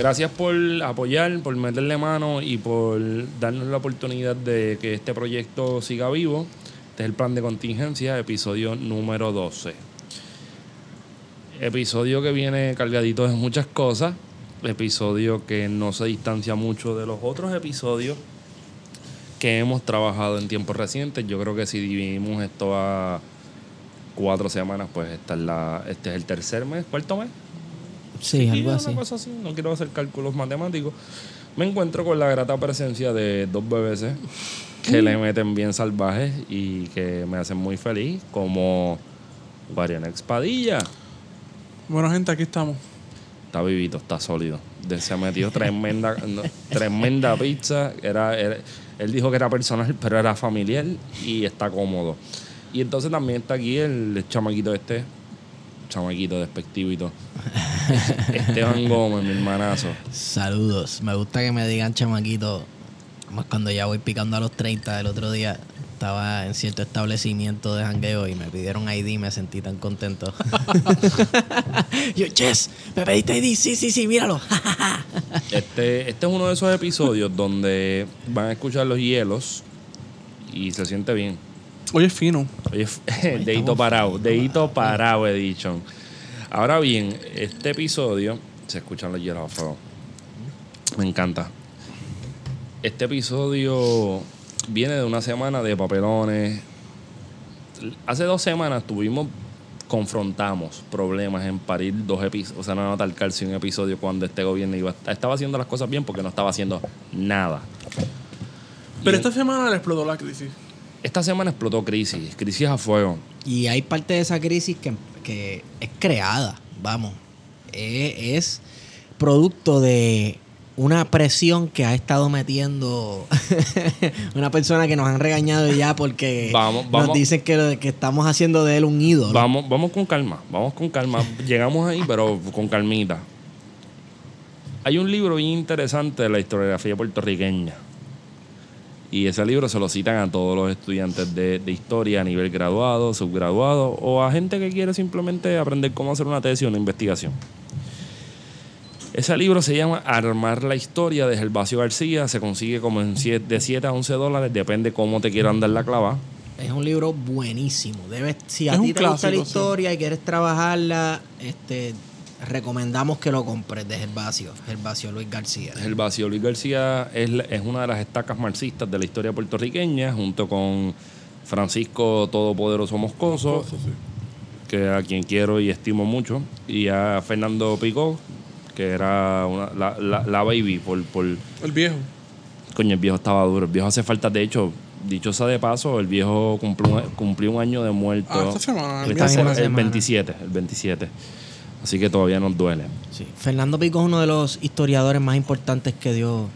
Gracias por apoyar, por meterle mano y por darnos la oportunidad de que este proyecto siga vivo. Este es el plan de contingencia, episodio número 12. Episodio que viene cargadito de muchas cosas. Episodio que no se distancia mucho de los otros episodios que hemos trabajado en tiempos recientes. Yo creo que si dividimos esto a cuatro semanas, pues esta es la, este es el tercer mes, cuarto mes. Sí, algo una así. cosa así, no quiero hacer cálculos matemáticos. Me encuentro con la grata presencia de dos bebés que le meten bien salvajes y que me hacen muy feliz, como Guardián Expadilla. Bueno, gente, aquí estamos. Está vivito, está sólido. Se metió tremenda, no, tremenda pizza. Era, era- él dijo que era personal, pero era familiar y está cómodo. Y entonces también está aquí el chamaquito este, chamaquito despectivito. Esteban Gómez, mi hermanazo. Saludos. Me gusta que me digan chamaquito. Más cuando ya voy picando a los 30 el otro día. Estaba en cierto establecimiento de jangueo y me pidieron ID y me sentí tan contento. Yo, Jess, ¿me pediste ID? Sí, sí, sí, míralo. Este, este es uno de esos episodios donde van a escuchar los hielos y se siente bien. Hoy es fino. Oye, dedito parado, dedito parado, he dicho. Ahora bien, este episodio, se escuchan los fuego. Me encanta. Este episodio viene de una semana de papelones. Hace dos semanas tuvimos, confrontamos problemas en parir dos episodios, o sea, no anotar calcio un episodio cuando este gobierno iba, estaba haciendo las cosas bien porque no estaba haciendo nada. Pero Y esta semana le explotó la crisis. Esta semana explotó crisis, crisis a fuego. Y hay parte de esa crisis que, que es creada, vamos. Eh, Es, producto de una presión que ha estado metiendo una persona que nos han regañado ya porque Vamos, nos dicen que, que estamos haciendo de él un ídolo. Vamos, vamos con calma, vamos con calma. Llegamos ahí, pero con calmita. Hay un libro bien interesante de la historiografía puertorriqueña. Y ese libro se lo citan a todos los estudiantes de, de historia a nivel graduado, subgraduado o a gente que quiere simplemente aprender cómo hacer una tesis o una investigación. Ese libro se llama Armar la historia de Gervasio García. Se consigue como en siete- de 7 a 11 dólares, depende cómo te quieran dar la clava. Es un libro buenísimo. Debes, si a ti te gusta la sí. historia y quieres trabajarla, este, recomendamos que lo compres de Gervasio, Gervasio Luis García. Gervasio Luis García es, es una de las estacas marxistas de la historia puertorriqueña, junto con Francisco Todopoderoso Moscoso, sí. que a quien quiero y estimo mucho, y a Fernando Picó, que era una- la, la- la baby por, por... El viejo. Coño, el viejo estaba duro. El viejo hace falta, de hecho, dicho sea de paso, el viejo cumplió, un- cumplió un año de muerto. Ah, esta semana. el Esta Esta viernes. se- misma el semana. 27, el 27. Así que todavía nos duele. Sí. Fernando Pico es uno de los historiadores más importantes que dio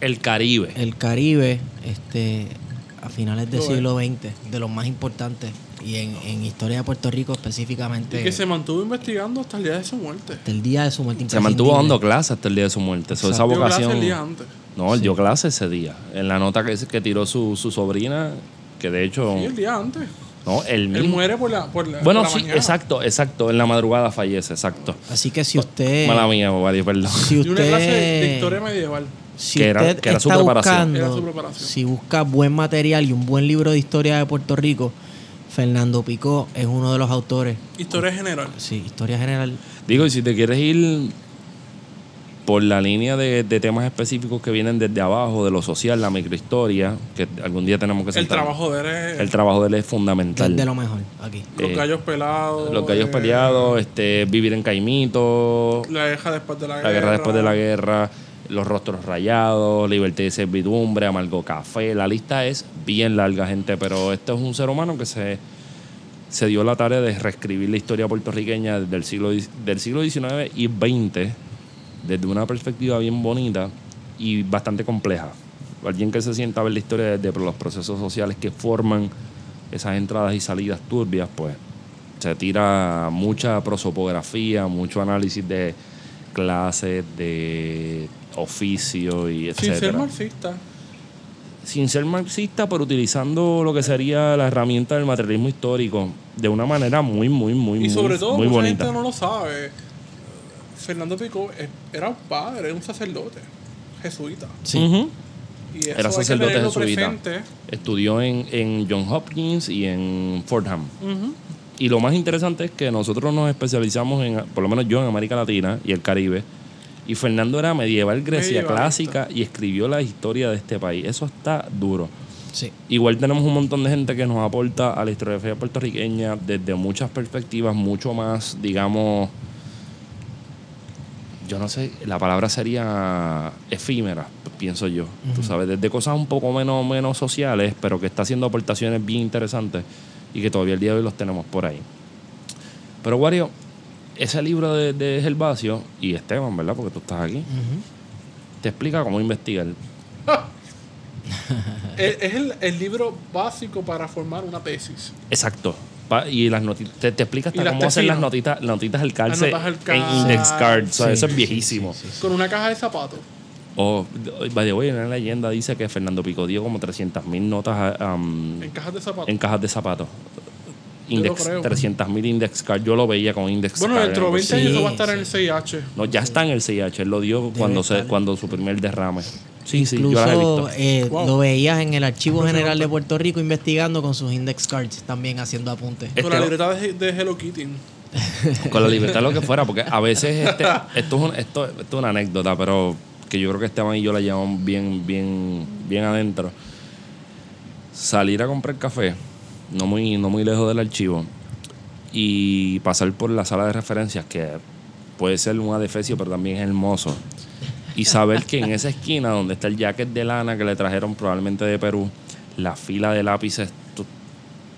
El Caribe. el Caribe este, a finales del es. siglo XX, de los más importantes. Y en, en historia de Puerto Rico específicamente, Y que se mantuvo investigando hasta el día de su muerte. hasta el día de su muerte Se mantuvo dando clases hasta el día de su muerte. So, esa vocación. el día antes. No, él dio clase ese día. En la nota que, que tiró su, su sobrina, que de hecho. Sí, el día antes. No, él Él mismo. muere por la, por la, bueno, por la sí, mañana. exacto, exacto. En la madrugada fallece, exacto. Así que si usted... Mala mía, Bobadí, perdón. Si Y usted... una clase de historia medieval. Si Que era- usted que era su está preparación. buscando, Era su preparación. si busca buen material y un buen libro de historia de Puerto Rico, Fernando Picó es uno de los autores. Historia general. Sí, historia general. Digo, y si te quieres ir por la línea de, de temas específicos que vienen desde abajo, de lo social, la microhistoria, que algún día tenemos que El sentar. trabajo de él es El trabajo de él es fundamental. es de lo mejor aquí. los eh, gallos pelados. Los gallos eh, peleados, este, vivir en Caimito, La guerra después de la guerra. la guerra después de la guerra, Los rostros rayados, Libertad y servidumbre, Amargo Café. La lista es bien larga, gente, pero este es un ser humano que se, se dio la tarea de reescribir la historia puertorriqueña del siglo, del siglo XIX y XX desde una perspectiva bien bonita y bastante compleja. Alguien que se sienta a ver la historia desde los procesos sociales que forman esas entradas y salidas turbias, pues se tira mucha prosopografía, mucho análisis de clases, de oficio y Sin ser etcétera. marxista. Sin ser marxista, pero utilizando lo que sería la herramienta del materialismo histórico de una manera muy, muy, muy, Y sobre muy, todo, muy mucha bonita. gente no lo sabe. Fernando Pico es- era un padre, era un sacerdote jesuita. Sí. Y eso Era sacerdote jesuita. presente. Estudió en, en John Hopkins y en Fordham. Y lo más interesante es que nosotros nos especializamos en, por lo menos yo en América Latina y el Caribe. Y Fernando era medieval Grecia clásica y escribió la historia de este país. Eso está duro. Sí. Igual tenemos un montón de gente que nos aporta a la historiografía puertorriqueña desde muchas perspectivas, mucho más, digamos, yo no sé, la palabra sería efímera, pienso yo. Tú sabes, desde cosas un poco menos, menos sociales, pero que está haciendo aportaciones bien interesantes y que todavía el día de hoy los tenemos por ahí. Pero, Wario, ese libro de, de Gervasio y Esteban, ¿verdad? Porque tú estás aquí, te explica cómo investigar. Es, es el, el libro básico para formar una tesis. Exacto. Pa- Y las notitas, te, te explica hasta las cómo hacer las notitas, notitas al calce Las notas al en index cards. O sea, Sí, eso es sí, viejísimo. sí, sí, sí. Con una caja de zapatos. O, the way, una leyenda dice que Fernando Pico dio como 300 mil notas um, En cajas de zapatos. en cajas de zapatos. Index, lo creo. 300 mil index cards. Yo lo veía con index bueno, card. dentro de 20 Sí, años eso va a estar en el sí. CIH. No, ya está en el CIH. Él lo dio cuando, se, cuando su primer derrame. Sí, sí, yo las he Incluso eh, Wow. lo veías en el Archivo General de Puerto Rico investigando con sus index cards, también haciendo apuntes. Este- Con la libreta de, de Hello Kitty. con la libertad lo que fuera, porque a veces este, esto, es un- esto, esto es una anécdota, pero que yo creo que Esteban y yo la llevamos bien, bien, bien adentro. Salir a comprar café, no muy, no muy lejos del archivo, y pasar por la sala de referencias, que puede ser un adefesio, pero también es hermoso. Y saber que en esa esquina donde está el jacket de lana que le trajeron probablemente de Perú, la fila de lápices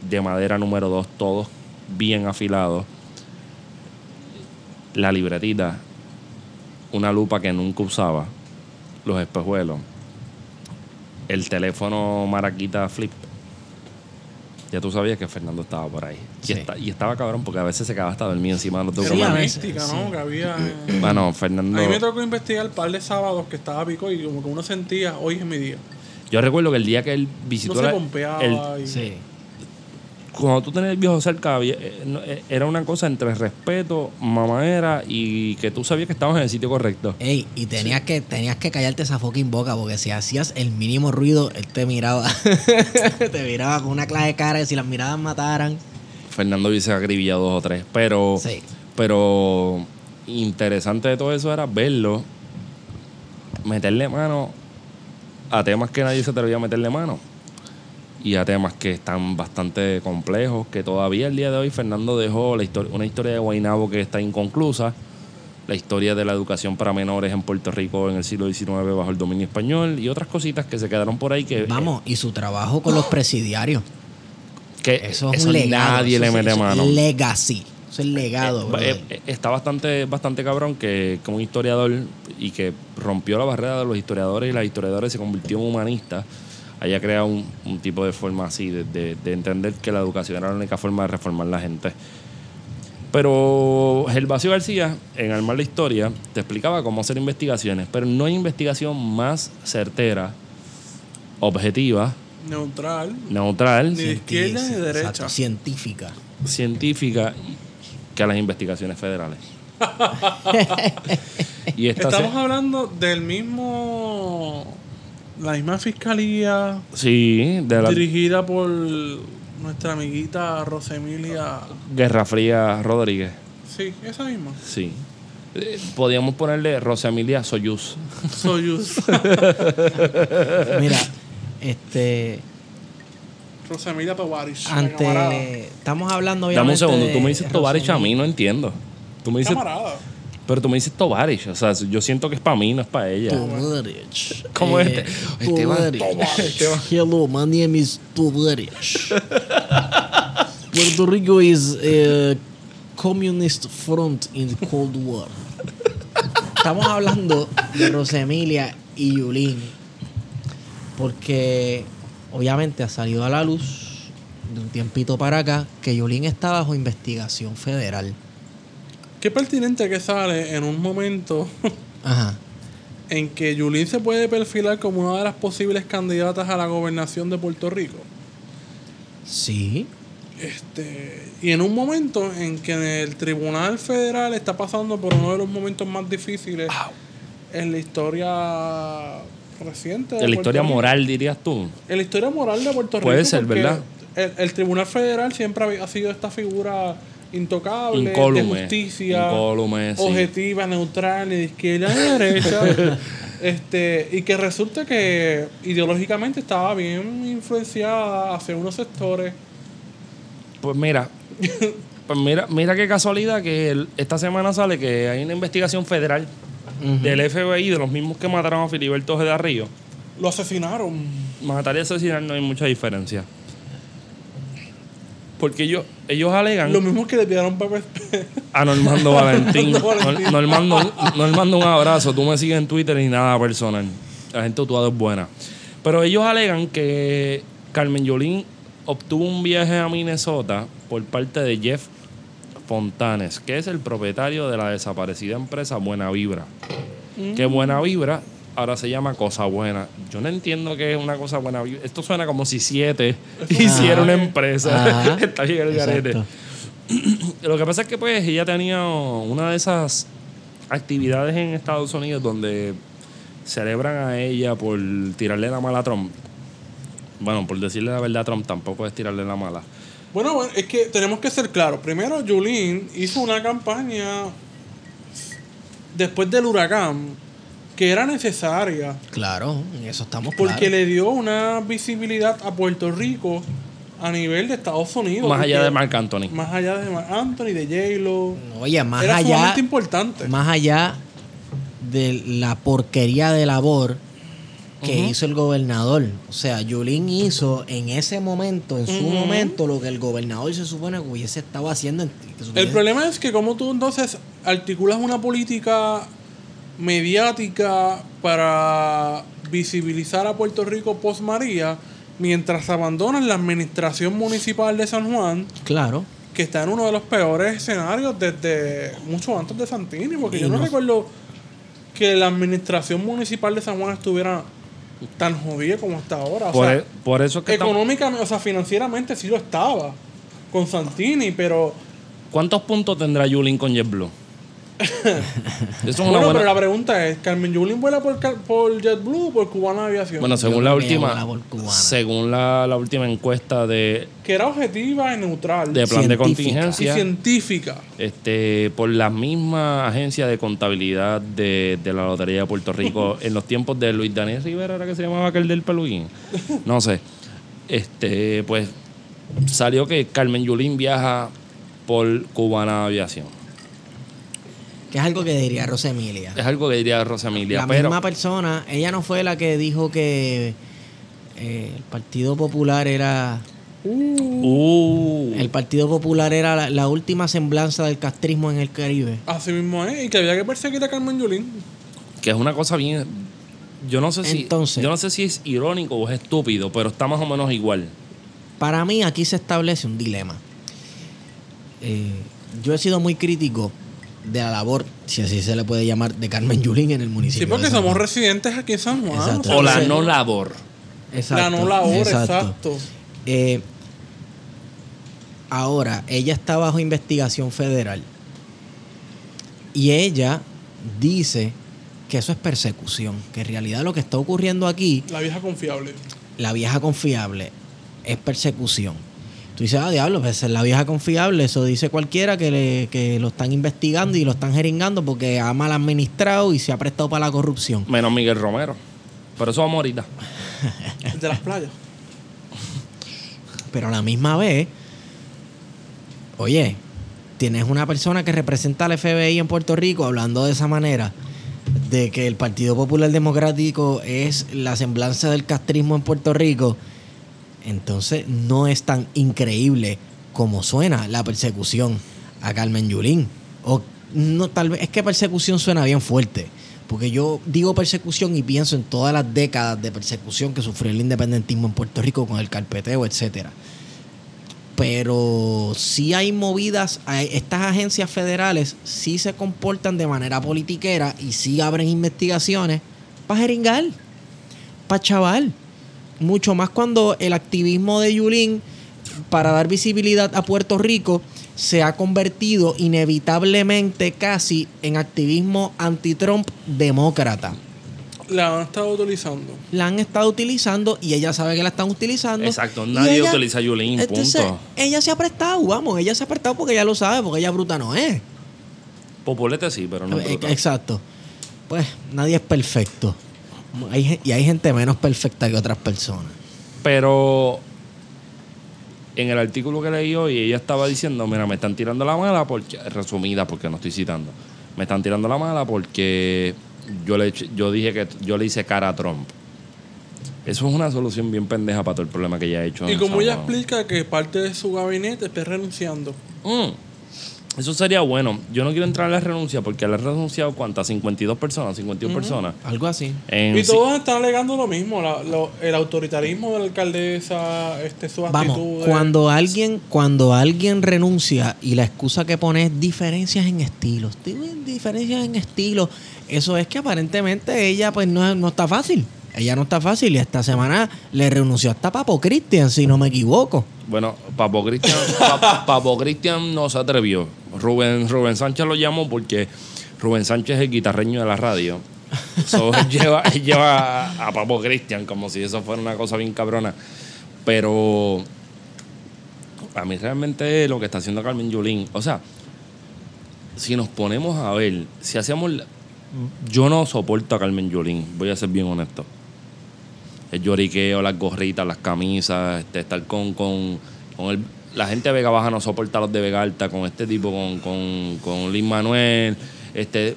de madera número 2, todos bien afilados, la libretita, una lupa que nunca usaba, los espejuelos, el teléfono Maraquita Flip. Ya tú sabías que Fernando estaba por ahí. Sí. Y, esta- y estaba cabrón porque a veces se quedaba hasta dormido encima de los Era Sí, una a documentos. veces, mística, sí. ¿no? Que había. Bueno, A Fernando. mí me tocó investigar un par de sábados que estaba pico y como que uno sentía, hoy es mi día. Yo recuerdo que el día que él visitó No se la- pompeaba. el- y- Sí. Cuando tú tenías el viejo cerca, eh, eh, era una cosa entre respeto, mamadera y que tú sabías que estabas en el sitio correcto. Ey, y tenías que tenías que callarte esa fucking boca porque si hacías el mínimo ruido, él te miraba. te miraba con una clase de cara que si las miradas mataran. Fernando hubiese acribillado dos o tres, pero, Sí. pero interesante de todo eso era verlo, meterle mano a temas que nadie se atrevía a meterle mano y a temas que están bastante complejos, que todavía el día de hoy Fernando dejó la histori- una historia de Guaynabo que está inconclusa, la historia de la educación para menores en Puerto Rico en el siglo XIX bajo el dominio español y otras cositas que se quedaron por ahí que, Vamos, y su trabajo con los presidiarios. que Eso es eso un legado. nadie eso le mete mano. Legacy. Eso es legado, Eh, eh, está bastante, bastante cabrón que, que un historiador y que rompió la barrera de los historiadores y las historiadoras se convirtió en humanista, haya creado un, un tipo de forma así, de, de- de entender que la educación era la única forma de reformar la gente. Pero Gervasio García, en Armar la Historia, te explicaba cómo hacer investigaciones, pero no hay investigación más certera, objetiva, Neutral. neutral, Ni de izquierda ni de derecha. Exacto, científica. científica que a las investigaciones federales. y esta se- Estamos hablando del mismo. La misma fiscalía sí, de la dirigida por nuestra amiguita Rosemilia. Guerra Fría Rodríguez. Sí, esa misma. Sí. Eh, Podríamos ponerle Rosa Emilia Soyuz. Soyuz. Mira, este Rosemilia Tovarich. ante estamos hablando Dame un obviamente segundo, tú me dices Tovarich a mí, no entiendo. Tú me dices, Camarada. Pero tú me dices Tovarich. O sea, yo siento que es para mí, no es para ella. Tovarich. ¿Cómo es Eh, este? Esteban Tovarich. Hello, my name is Tovarich. Puerto Rico is a communist front in the Cold War. Estamos hablando de Rosemilia y Yulín. Porque obviamente ha salido a la luz de un tiempito para acá que Yulín está bajo investigación federal. Qué pertinente que sale en un momento Ajá. en que Yulín se puede perfilar como una de las posibles candidatas a la gobernación de Puerto Rico. Sí. Este, y en un momento en que el Tribunal Federal está pasando por uno de los momentos más difíciles en la historia reciente. de En la Puerto historia Rico. moral, dirías tú. En la historia moral de Puerto Rico. Puede ser, ¿verdad? El, el Tribunal Federal siempre ha sido esta figura intocable, Incólume. de justicia, Incólume, sí. objetiva, neutral, ni de izquierda ni de derecha. este, y que resulta que ideológicamente estaba bien influenciada hacia unos sectores. Pues mira, pues mira, mira qué casualidad que el- esta semana sale que hay una investigación federal del FBI, de los mismos que mataron a Filiberto Ojeda Río. Lo asesinaron. Matar y asesinar no hay mucha diferencia. Porque ellos, ellos alegan Lo mismo que le tiraron papel. a Normando Valentín. Normando Valentín. Normando, Normando, un abrazo. Tú me sigues en Twitter y nada personal. La gente actuada es buena. Pero ellos alegan que Carmen Yolín obtuvo un viaje a Minnesota por parte de Jeff Fontanes, que es el propietario de la desaparecida empresa Buena Vibra. Que Buena Vibra ahora se llama Cosa Buena. Yo no entiendo qué es una cosa buena. Esto suena como si siete hiciera una empresa. Está bien el garete. Lo que pasa es que pues ella tenía una de esas actividades en Estados Unidos donde celebran a ella por tirarle la mala a Trump. Bueno, por decirle la verdad a Trump tampoco es tirarle la mala. Bueno, bueno, es que tenemos que ser claros. Primero, Julín hizo una campaña después del huracán que era necesaria Claro, en eso estamos porque le dio una visibilidad a Puerto Rico a nivel de Estados Unidos. Más allá de Marc Anthony. Más allá de Marc Anthony, de J-Lo. Oye, más Era allá, importante. más allá de la porquería de labor que hizo el gobernador. O sea, Yulín hizo en ese momento, en su momento, lo que el gobernador se supone que hubiese estado haciendo. El problema es que como tú entonces articulas una política mediática para visibilizar a Puerto Rico post María, mientras abandonas la administración municipal de San Juan, Claro. que está en uno de los peores escenarios desde mucho antes de Santini, porque Y yo no, no- recuerdo que la administración municipal de San Juan estuviera tan jodida como está ahora. O Por, sea, e- por eso es que económicamente, o sea, financieramente sí lo estaba con Santini, pero ¿Cuántos puntos tendrá Yulín con JetBlue? Eso es una bueno, buena... pero la pregunta es, ¿Carmen Yulín vuela por, por JetBlue o por Cubana Aviación? Bueno, según Yo la última, vuela por cubana. según la, la última encuesta de, que era objetiva y neutral de plan de Científica. y contingencia, científica. este, por la misma agencia de contabilidad de, de la Lotería de Puerto Rico, en los tiempos de Luis Daniel Rivera, ¿era que se llamaba aquel del peluquín? No sé. Este, pues salió que Carmen Yulín viaja por Cubana Aviación. Que es algo que diría Rosemilia. Es algo que diría Rosa Emilia, La pero misma persona, ella no fue la que dijo que eh, el Partido Popular era uh, el Partido Popular era la, la última semblanza del castrismo en el Caribe. Así mismo es. Y que había que perseguir a Carmen Yulín. que es una cosa bien yo no sé si Entonces- yo no sé si es irónico o es estúpido, pero está más o menos igual. Para mí aquí se establece un dilema. Eh, yo he sido muy crítico de la labor, si así se le puede llamar, de Carmen Yulín en el municipio. Sí, porque de San somos Juan. residentes aquí en San Juan. Exacto. O la no labor. Exacto, La no labor, exacto. exacto. Eh, ahora, ella está bajo investigación federal. Y ella dice que eso es persecución, que en realidad lo que está ocurriendo aquí, La vieja confiable. la vieja confiable, es persecución. Tú dices, ah, diablo, pues es la vieja confiable, eso dice cualquiera que, le- que lo están investigando y lo están jeringando porque ha mal administrado y se ha prestado para la corrupción. Menos Miguel Romero. Pero eso vamos ahorita. De las playas. Pero a la misma vez, oye, tienes una persona que representa al FBI en Puerto Rico hablando de esa manera, de que el Partido Popular Democrático es la semblanza del castrismo en Puerto Rico, entonces no es tan increíble como suena la persecución a Carmen Yulín. O no, tal vez es que persecución suena bien fuerte. Porque yo digo persecución y pienso en todas las décadas de persecución que sufrió el independentismo en Puerto Rico con el carpeteo, etcétera. Pero sí hay movidas, estas agencias federales sí se comportan de manera politiquera y sí abren investigaciones para jeringar, para chaval. Mucho más cuando el activismo de Yulín para dar visibilidad a Puerto Rico se ha convertido inevitablemente casi en activismo anti-Trump demócrata. La han estado utilizando. La han estado utilizando y ella sabe que la están utilizando. Exacto, nadie utiliza a Yulín, entonces, punto. Ella se ha prestado, vamos, ella se ha prestado porque ella lo sabe, porque ella bruta no es. Populete sí, pero no Eh, brutal. Exacto. Pues nadie es perfecto. Hay y hay gente menos perfecta que otras personas. Pero en el artículo que leí hoy, ella estaba diciendo, mira, me están tirando la mala porque, resumida porque no estoy citando, me están tirando la mala porque yo le, eché- yo dije que yo le hice cara a Trump. Eso es una solución bien pendeja para todo el problema que ella ha hecho. Y como ella explica que parte de su gabinete está renunciando. Mm. Eso sería bueno. Yo no quiero entrar en la renuncia porque le han renunciado cuántas, 52 personas, 51 personas. Algo así. En Y todos están alegando lo mismo, la- lo- el autoritarismo de la alcaldesa, este, su Vamos, actitud. cuando alguien, cuando alguien renuncia y la excusa que pone es diferencias en estilos, tienen diferencias en estilos, eso es que aparentemente ella pues no, no está fácil. Ella no está fácil y esta semana le renunció hasta Papo Cristian, si no me equivoco. Bueno, Papo Cristian, Pa- Papo Cristian no se atrevió. Rubén, Rubén Sánchez lo llamó porque Rubén Sánchez es el guitarreño de la radio. So, él lleva, lleva a, Papo Cristian como si eso fuera una cosa bien cabrona. Pero a mí realmente lo que está haciendo Carmen Yulín, o sea, si nos ponemos a ver, si hacemos... Yo no soporto a Carmen Yulín, voy a ser bien honesto el lloriqueo, las gorritas, las camisas, este, estar con, con, con el, la gente de Vega Baja no soporta a los de Vega Alta, con este tipo, con, con, con Lin Manuel. Este,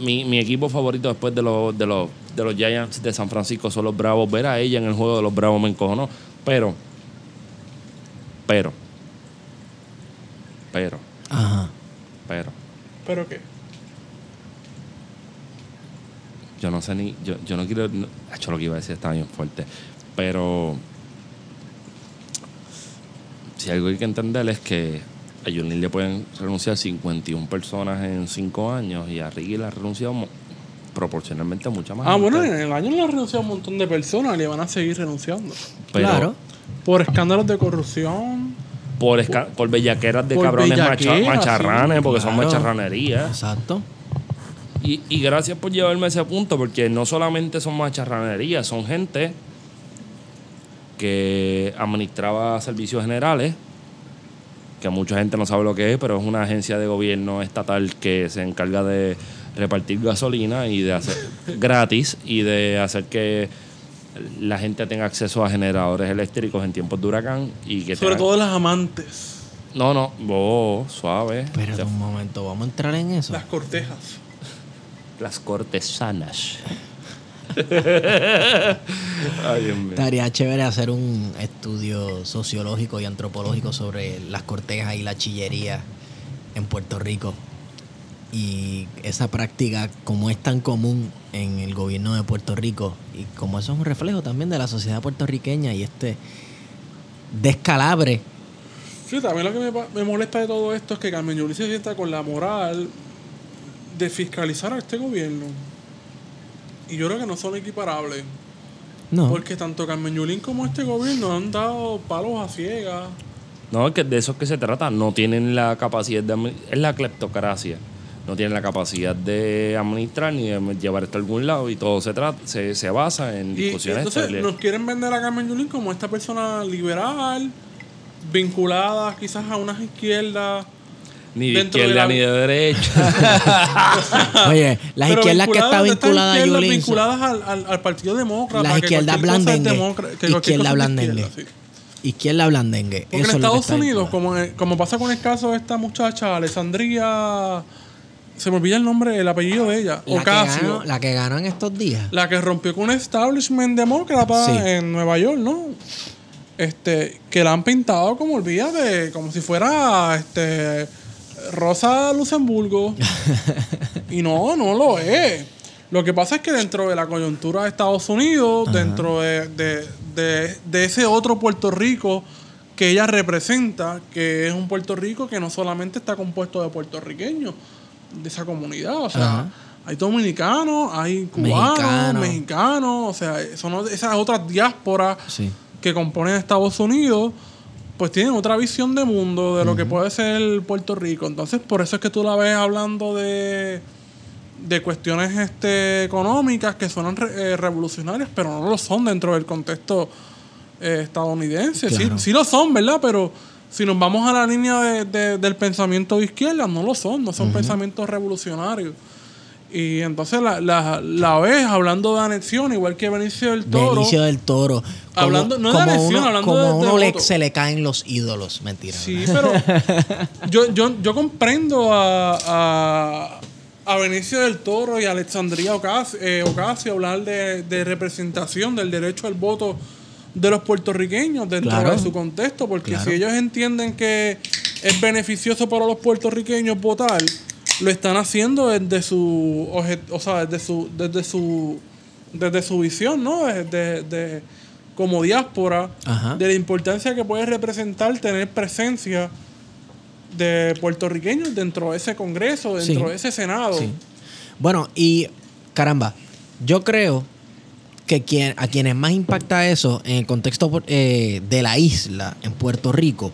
mi, mi equipo favorito después de los, de los de los Giants de San Francisco son los Bravos. Ver a ella en el juego de los Bravos me encojonó. Pero, pero, pero, Ajá. pero, ¿Pero qué? yo no sé ni, yo, yo no quiero, no, Acho, lo que iba a decir está bien fuerte, pero si algo hay que entender es que a Yulín le pueden renunciar 51 personas en 5 años y a Ricky le ha renunciado proporcionalmente mucha más Ah, gente. bueno, en el año le han renunciado un montón de personas y le van a seguir renunciando. Pero claro. Por escándalos de corrupción. por, esca- por bellaqueras de Por cabrones macha- macharranes, sí, porque son macharranerías. Exacto. Y, y gracias por llevarme a ese punto, porque no solamente son macharranerías, son gente que administraba servicios generales, que mucha gente no sabe lo que es, pero es una agencia de gobierno estatal que se encarga de repartir gasolina y de hacer gratis y de hacer que la gente tenga acceso a generadores eléctricos en tiempos de huracán y que Sobre todo las amantes. no no oh, suave Pero un momento, vamos a entrar en eso. Las cortejas. las cortesanas Ay, Dios mío. Estaría chévere hacer un estudio sociológico y antropológico sobre las cortejas y la chillería en Puerto Rico. Y esa práctica, como es tan común en el gobierno de Puerto Rico, y como eso es un reflejo también de la sociedad puertorriqueña y este descalabre. Sí, también lo que me, molesta de todo esto es que Carmen Yulín se sienta con la moral de fiscalizar a este gobierno. Y yo creo que no son equiparables. No. Porque tanto Carmen Yulín como este gobierno han dado palos a ciegas. No, es que de eso es que se trata. No tienen la capacidad de... Es la cleptocracia. No tienen la capacidad de administrar ni de llevar esto a algún lado y todo se trata se, se basa en Y, y discusiones. entonces nos quieren vender a Carmen Yulín como esta persona liberal, vinculada quizás a unas izquierdas. Ni de izquierda la- ni de derecha. Oye, las Pero izquierdas que está vinculada a izquierdas Yulín. vinculadas al, al, al Partido Demócrata. Las que izquierdas blandengue. que Izquierda de blandengue. izquierda, sí. Izquierda blandengue. Porque Eso en que Estados Unidos, como, en- como pasa con el caso de esta muchacha, Alessandria. Se me olvida el nombre, el apellido de ella. la que, Ocasio. ganó, la que ganó en estos días. La que rompió con un establishment demócrata Sí. en Nueva York, ¿no? Este, que la han pintado como olvídate, como si fuera este Rosa Luxemburgo. y no, no lo es. Lo que pasa es que dentro de la coyuntura de Estados Unidos, dentro de, de- de- de ese otro Puerto Rico que ella representa, que es un Puerto Rico que no solamente está compuesto de puertorriqueños, de esa comunidad, o sea, Ajá. hay dominicanos, hay cubanos, Mexicanos. mexicanos, o sea, son esas otras diásporas Sí. que componen Estados Unidos, pues tienen otra visión de mundo de lo que puede ser Puerto Rico. Entonces, por eso es que tú la ves hablando de, de cuestiones este, económicas que suenan re- eh, revolucionarias, pero no lo son dentro del contexto eh, estadounidense. Sí, Claro. sí lo son, ¿verdad? Pero si nos vamos a la línea de- de- del pensamiento de izquierda, no lo son, no son pensamientos revolucionarios. Y entonces la, la, la ves hablando de anexión, igual que Benicio del Toro. Benicio del Toro. Como, Hablando- no de como agresión, uno, hablando como de- de uno le- se le caen los ídolos. Mentira. Sí, pero yo, yo, yo comprendo a, a, a Benicio del Toro y a Alexandria Ocasio, eh, Ocasio hablar de, de representación del derecho al voto de los puertorriqueños dentro Claro. de su contexto, porque Claro. si ellos entienden que es beneficioso para los puertorriqueños votar, lo están haciendo desde su, o sea, desde su, desde su, desde su visión, ¿no? Desde, de- como diáspora, Ajá. de la importancia que puede representar tener presencia de puertorriqueños dentro de ese Congreso, dentro Sí. de ese Senado. Sí. Bueno, y caramba, yo creo que quien, a quienes más impacta eso en el contexto eh, de la isla, en Puerto Rico,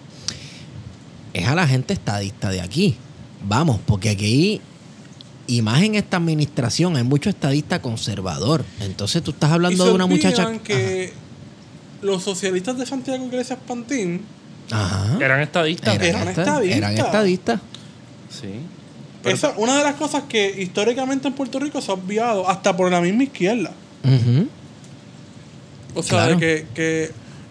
es a la gente estadista de aquí. Vamos, porque aquí, y más en esta administración, hay mucho estadista conservador. Entonces tú estás hablando de una muchacha... que los socialistas de Santiago Iglesias Pantín Ajá. Eran estadistas. Eran, eran esta- estadistas. eran estadistas. Sí. Pero- Esa, una de las cosas que históricamente en Puerto Rico se ha obviado, hasta por la misma izquierda. O sea, Claro. de que, que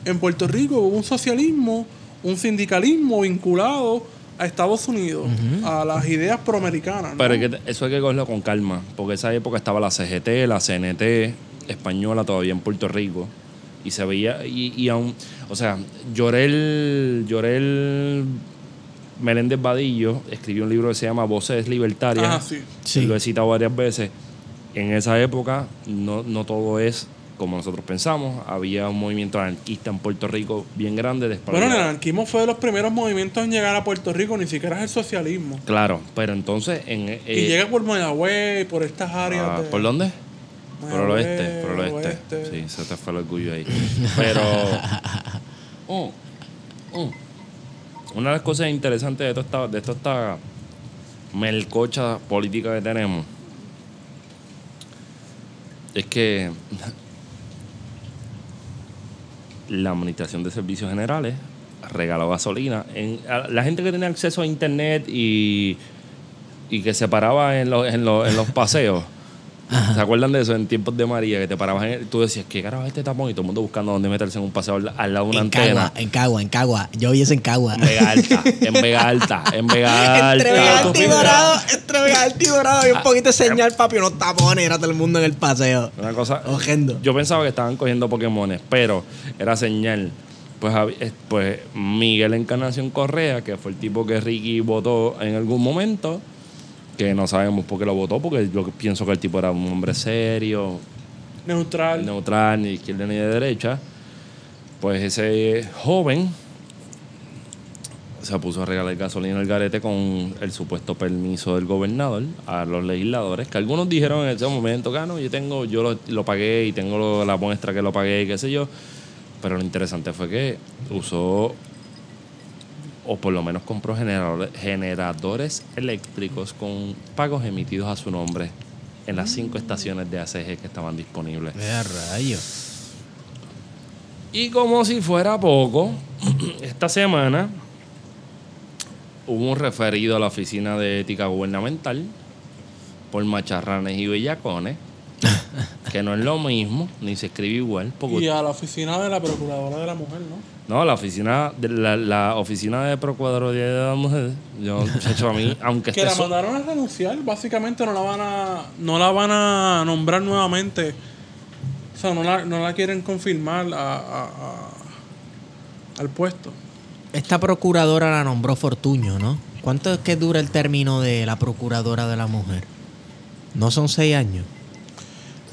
en Puerto Rico hubo un socialismo, un sindicalismo vinculado a Estados Unidos, a las ideas proamericanas. ¿no? Pero hay que- eso hay que cogerlo con calma, porque esa época estaba la CGT, la CNT española todavía en Puerto Rico. Y se veía, y, y aún, o sea, Llorel, Llorel Meléndez Vadillo escribió un libro que se llama Voces Libertarias. Ajá, sí. Sí. Lo he citado varias veces. En esa época no, no todo es como nosotros pensamos. Había un movimiento anarquista en Puerto Rico bien grande. después Bueno, el anarquismo fue de los primeros movimientos en llegar a Puerto Rico, ni siquiera es el socialismo. Claro, pero entonces en... eh, y llega por Mayagüez, por estas áreas. Ah, de- ¿Por dónde? Por el oeste, por el oeste. oeste. Sí, se te fue el orgullo ahí. Pero. Oh, oh. Una de las cosas interesantes de toda esta, de toda esta melcocha política que tenemos es que la Administración de Servicios Generales regaló gasolina. En, la gente que tenía acceso a internet y, y que se paraba en los, en en los paseos. ¿Se acuerdan de eso en tiempos de María? Que te parabas en el- tú decías, ¿qué carajo es este tapón? Y todo el mundo buscando dónde meterse en un paseo al, al lado de una En antena. Cagua, en Cagua, en Cagua. Yo vi eso en Cagua. En Vega Alta, en Vega Alta, en Vega Entre Alta. Vega Alta y Dorado, entre Vega Alta y Dorado. Había un poquito de señal, papi, unos tapones. Era todo el mundo en el paseo. Una cosa. Ojendo. Yo pensaba que estaban cogiendo Pokémones, pero era señal. Pues, eh, pues Miguel Encarnación Correa, que fue el tipo que Ricky votó en algún momento, que no sabemos por qué lo votó, porque yo pienso que el tipo era un hombre serio, Neutral. neutral, ni de izquierda ni de derecha. Pues ese joven se puso a regalar gasolina al garete con el supuesto permiso del gobernador a los legisladores, que algunos dijeron en ese momento, que "Ah, no, yo tengo, yo lo, lo pagué y tengo lo- la muestra que lo pagué y qué sé yo. Pero lo interesante fue que usó, o por lo menos compró generadores, generadores eléctricos con pagos emitidos a su nombre en las cinco estaciones de ACG que estaban disponibles. Vea rayo. Y como si fuera poco, esta semana hubo un referido a la Oficina de Ética Gubernamental por macharranes y bellacones que no es lo mismo, ni se escribe igual. Porque Y a la oficina de la Procuradora de la Mujer, ¿no? No, la oficina de la, la oficina de Procuraduría de la Mujer, yo, muchacho, a mí, aunque Que la so- mandaron a renunciar, básicamente no la van a no la van a nombrar nuevamente. O sea, no la, no la quieren confirmar a, a- a- al puesto. Esta procuradora la nombró Fortuño, ¿no? ¿Cuánto es que dura el término de la procuradora de la mujer? ¿No son seis años?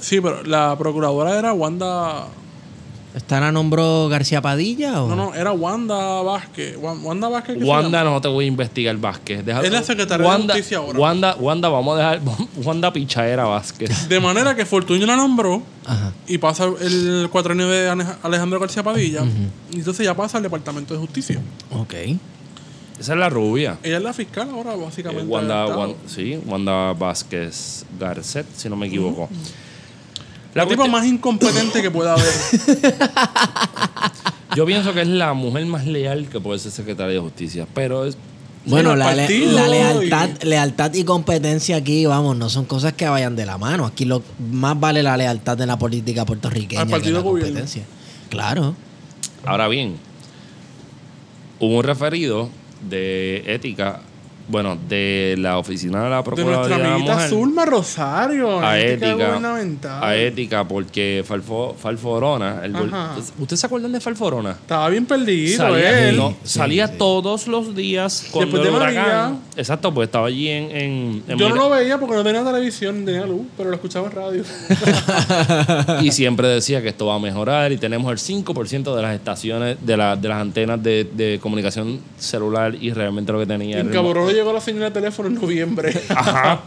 Sí, pero la procuradora era Wanda. ¿Esta la nombró García Padilla o...? No, no, era Wanda Vázquez. Wan- Wanda Vázquez. ¿qué se Wanda llama? no te voy a investigar Vázquez. Deja- Es la secretaria de Wanda, Justicia ahora. Wanda, Wanda, vamos a dejar Wanda Pichaera Vázquez. De manera que Fortunio la nombró Ajá. y pasa el cuatrenio de Alejandro García Padilla. Y entonces ya pasa al Departamento de Justicia. Ok. Esa es la rubia. Ella es la fiscal ahora, Eh, básicamente. Wanda, del Estado. Wan- sí, Wanda Vázquez Garcet, si no me equivoco. La tipa más incompetente que pueda haber. Yo pienso que es la mujer más leal que puede ser secretaria de justicia, pero es Bueno, la, le- partido la y- lealtad, lealtad y competencia aquí, vamos, no son cosas que vayan de la mano. Aquí lo más vale la lealtad de la política puertorriqueña Al que partido la gobierno. competencia. Claro. Ahora bien, hubo un referido de ética, bueno, de la oficina de la De Procuraduría nuestra de la amiguita Mujer Zulma Rosario. a ética a ética, porque Falfo, Falforona, el. ¿ustedes se acuerdan de Falforona? Estaba bien perdido Salía, él. no, Sí, salía sí. todos los días cuando Después de huracán. María. Exacto, pues estaba allí en. en- en Yo no lo veía porque no tenía televisión ni tenía luz, pero lo escuchaba en radio. Y siempre decía que esto va a mejorar y tenemos el 5% de las estaciones, de, la- de las antenas de, de comunicación celular y realmente lo que tenía en era llegó la señal de teléfono en noviembre. Ajá.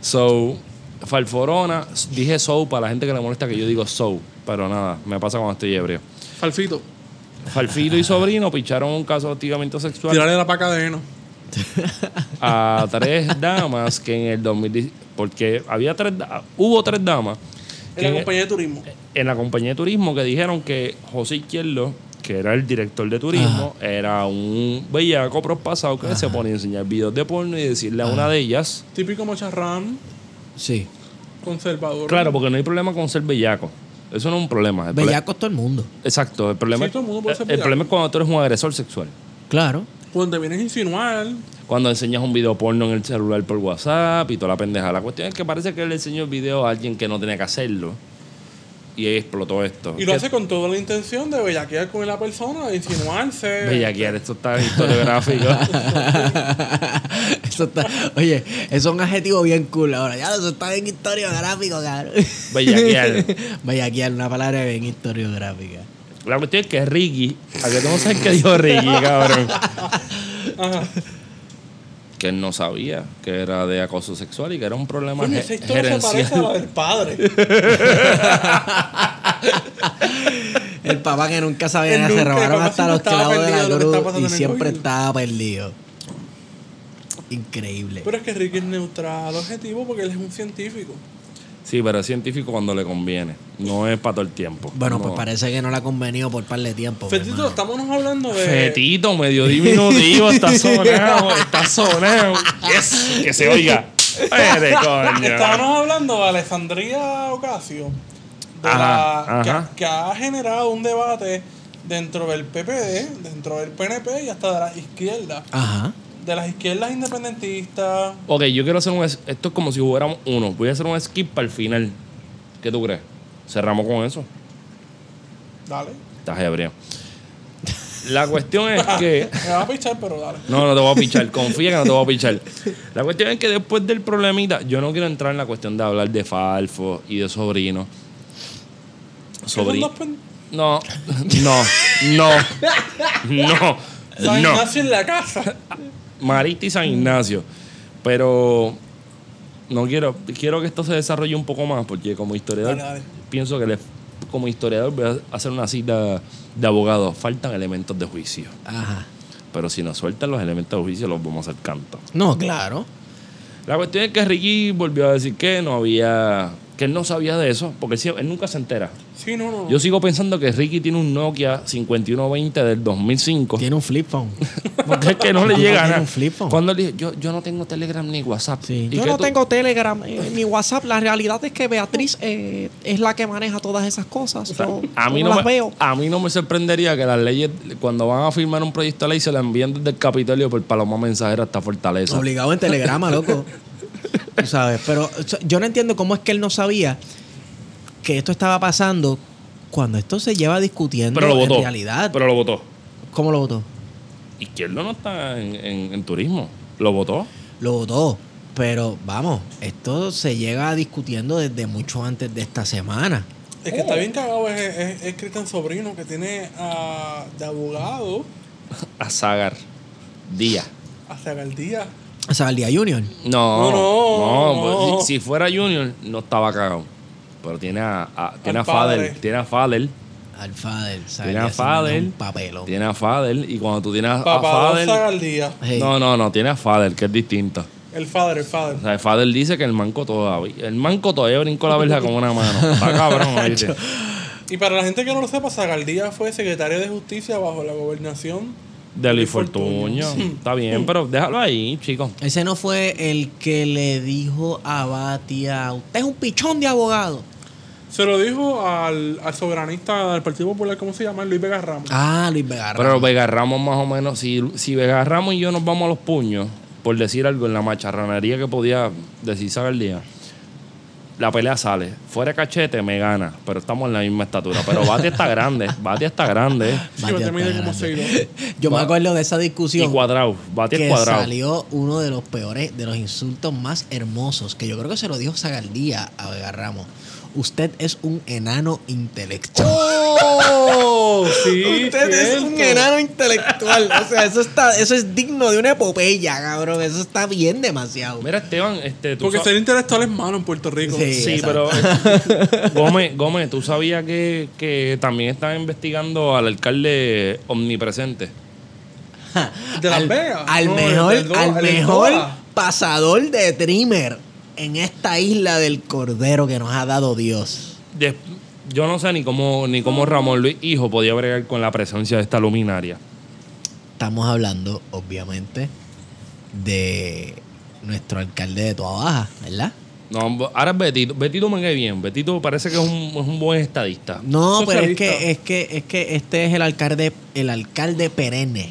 So, Falforona, dije so para la gente que le molesta que yo digo so, pero nada, me pasa cuando estoy ebrio. Falfito. Falfito y sobrino picharon un caso de hostigamiento sexual Tirarle la paca de heno. a tres damas que en el 2010, porque había tres, hubo tres damas En la compañía de turismo. en la compañía de turismo que dijeron que José Izquierdo, que era el director de turismo, era un bellaco prospasado que se ponía a enseñar videos de porno y decirle a una de ellas, Típico mocharrán, Sí. conservador. claro, porque no hay problema con ser bellaco. Eso no es un problema. El Bellaco es todo el mundo. Exacto, el problema, Sí, todo el mundo puede ser el bellaco. problema es cuando tú eres un agresor sexual. Claro. Cuando te vienes a insinuar. Cuando enseñas un video porno en el celular por WhatsApp y toda la pendeja. La cuestión es que parece que él le enseñó el video a alguien que no tenía que hacerlo. Y explotó esto. Y lo ¿Qué- hace con toda la intención de bellaquear con la persona, de insinuarse. Bellaquear, esto está en historiográfico. eso está, oye, eso es un adjetivo bien cool ahora. Ya, eso está bien historiográfico, cabrón. Bellaquear. Bellaquear, una palabra bien historiográfica. La cuestión es que Ricky, a que tú no sabes qué dijo Ricky, cabrón. Ajá. Que él no sabía que era de acoso sexual y que era un problema ge- esa historia se parece a la gerencial. del padre. El papá que nunca sabía nada, se robaron hasta los clavos de la perdido de lo que cruz estaba pasando y en el siempre estaba perdido. Increíble. Pero es que Ricky es neutral objetivo porque él es un científico. Sí, pero es científico cuando le conviene. No es para todo el tiempo. Bueno, No. pues parece que no le ha convenido por par de tiempo. Fetito, estamos hablando de. Fetito, medio diminutivo, está sonado, está sonado. Yes, que se oiga. Coño. Estábamos hablando de Alessandría Ocasio, de Ajá, la- que, que ha generado un debate dentro del PPD, dentro del PNP y hasta de la izquierda. Ajá. De las izquierdas independentistas. Ok, yo quiero hacer un... es- Esto es como si jugáramos uno. Voy a hacer un skip para el final. ¿Qué tú crees? Cerramos con eso. Dale. Estás ebrio. La cuestión es que... Me va a pichar, pero dale. No, no te voy a pichar. Confía que no te voy a pichar. La cuestión es que después del problemita, yo no quiero entrar en la cuestión de hablar de Falfo y de sobrino. Sobrino. pen- No, no, no, no, San no. Ignacio en la casa. Marista y San Ignacio. Pero no quiero, quiero que esto se desarrolle un poco más, porque como historiador, Dale, dale. pienso que le- como historiador voy a hacer una cita de abogado. Faltan elementos de juicio. Ajá. Pero si nos sueltan los elementos de juicio, los vamos a hacer canto. No, claro. La cuestión es que Ricky volvió a decir que no había, que él no sabía de eso, porque él, nunca se entera. Sí, no, no. Yo sigo pensando que Ricky tiene un Nokia 5120 del 2005. Tiene un flip phone. Porque es que no le llega tiene nada. un flip phone. Cuando le dije, yo, yo no tengo Telegram ni WhatsApp. Sí. ¿Y Yo no tú- tengo Telegram eh, ni WhatsApp. La realidad es que Beatriz eh, es la que maneja todas esas cosas. O sea, Yo- a, mí no las me, veo. a mí no me sorprendería que las leyes, cuando van a firmar un proyecto de ley, se la envíen desde el Capitolio por Paloma Mensajera hasta Fortaleza. Obligado en telegrama, loco. Tú sabes. Pero yo no entiendo cómo es que él no sabía que esto estaba pasando cuando esto se lleva discutiendo Pero lo en realidad. Pero lo votó. ¿Cómo lo votó? Izquierdo no está en, en- en turismo. Lo votó. Lo votó. Pero vamos, esto se llega discutiendo desde mucho antes de esta semana. Es que está bien cagado es, es, es Cristian Sobrino que tiene a, de abogado A Zagar. Díaz. hasta el día. O sea, el día Junior. No, No, no, no. pues, Si, si fuera Junior, no estaba cagado. Pero tiene a, a- tiene a Fadel, padre. tiene a Fadel, Al Fadel. tiene a papelón. tiene a Fadel, y cuando tú tienes a, a Papá día. Hey. no, no, no, tiene a Fadel, que es distinto. El father, el father. O sea, Fadel dice que el manco todavía, el manco todavía brincó la verja con una mano. Está cabrón, oíste. Y para la gente que no lo sepa, Zagaldía fue secretario de justicia bajo la gobernación. De Luis Fortuño. Está bien, pero déjalo ahí, chicos. Ese no fue el que le dijo a Batia, usted es un pichón de abogado. Se lo dijo al, al soberanista del Partido Popular, ¿cómo se llama? Luis Vega Ramos. Ah, Luis Vega. Pero Vega Ramos más o menos, si, si Vega Ramos y yo nos vamos a los puños, por decir algo en la macharranería que podía decir día, la pelea sale. Fuera de cachete me gana, pero estamos en la misma estatura. Pero Bati está grande, Bati está grande. Sí, está como grande. 6'2". Yo me acuerdo de esa Y discusión cuadrado, Bati es que cuadrado. salió uno de los peores, de los insultos más hermosos, que yo creo que se lo dijo Zagaldía a Vega Ramos. Usted es un enano intelectual. ¡Oh! Sí, Usted es un enano intelectual. O sea, eso está, eso es digno de una epopeya, cabrón. Eso está bien demasiado. Mira, Esteban, este, tú Porque ser intelectual es malo en Puerto Rico. Sí. Pero Gómez, Gómez, ¿tú sabías que, que también están investigando al alcalde omnipresente? De Las Vegas. al No, mejor, al mejor pasador de trimmer en esta isla del cordero que nos ha dado Dios. De- yo no sé ni cómo, ni cómo Ramón Luis Hijo podía bregar con la presencia de esta luminaria. Estamos hablando, obviamente, de nuestro alcalde de Toa Baja, ¿verdad? No, ahora es Betito. Betito me cae bien. Betito parece que es un, es un buen estadista. No, pero es que, es que, es que este es el alcalde, el alcalde perenne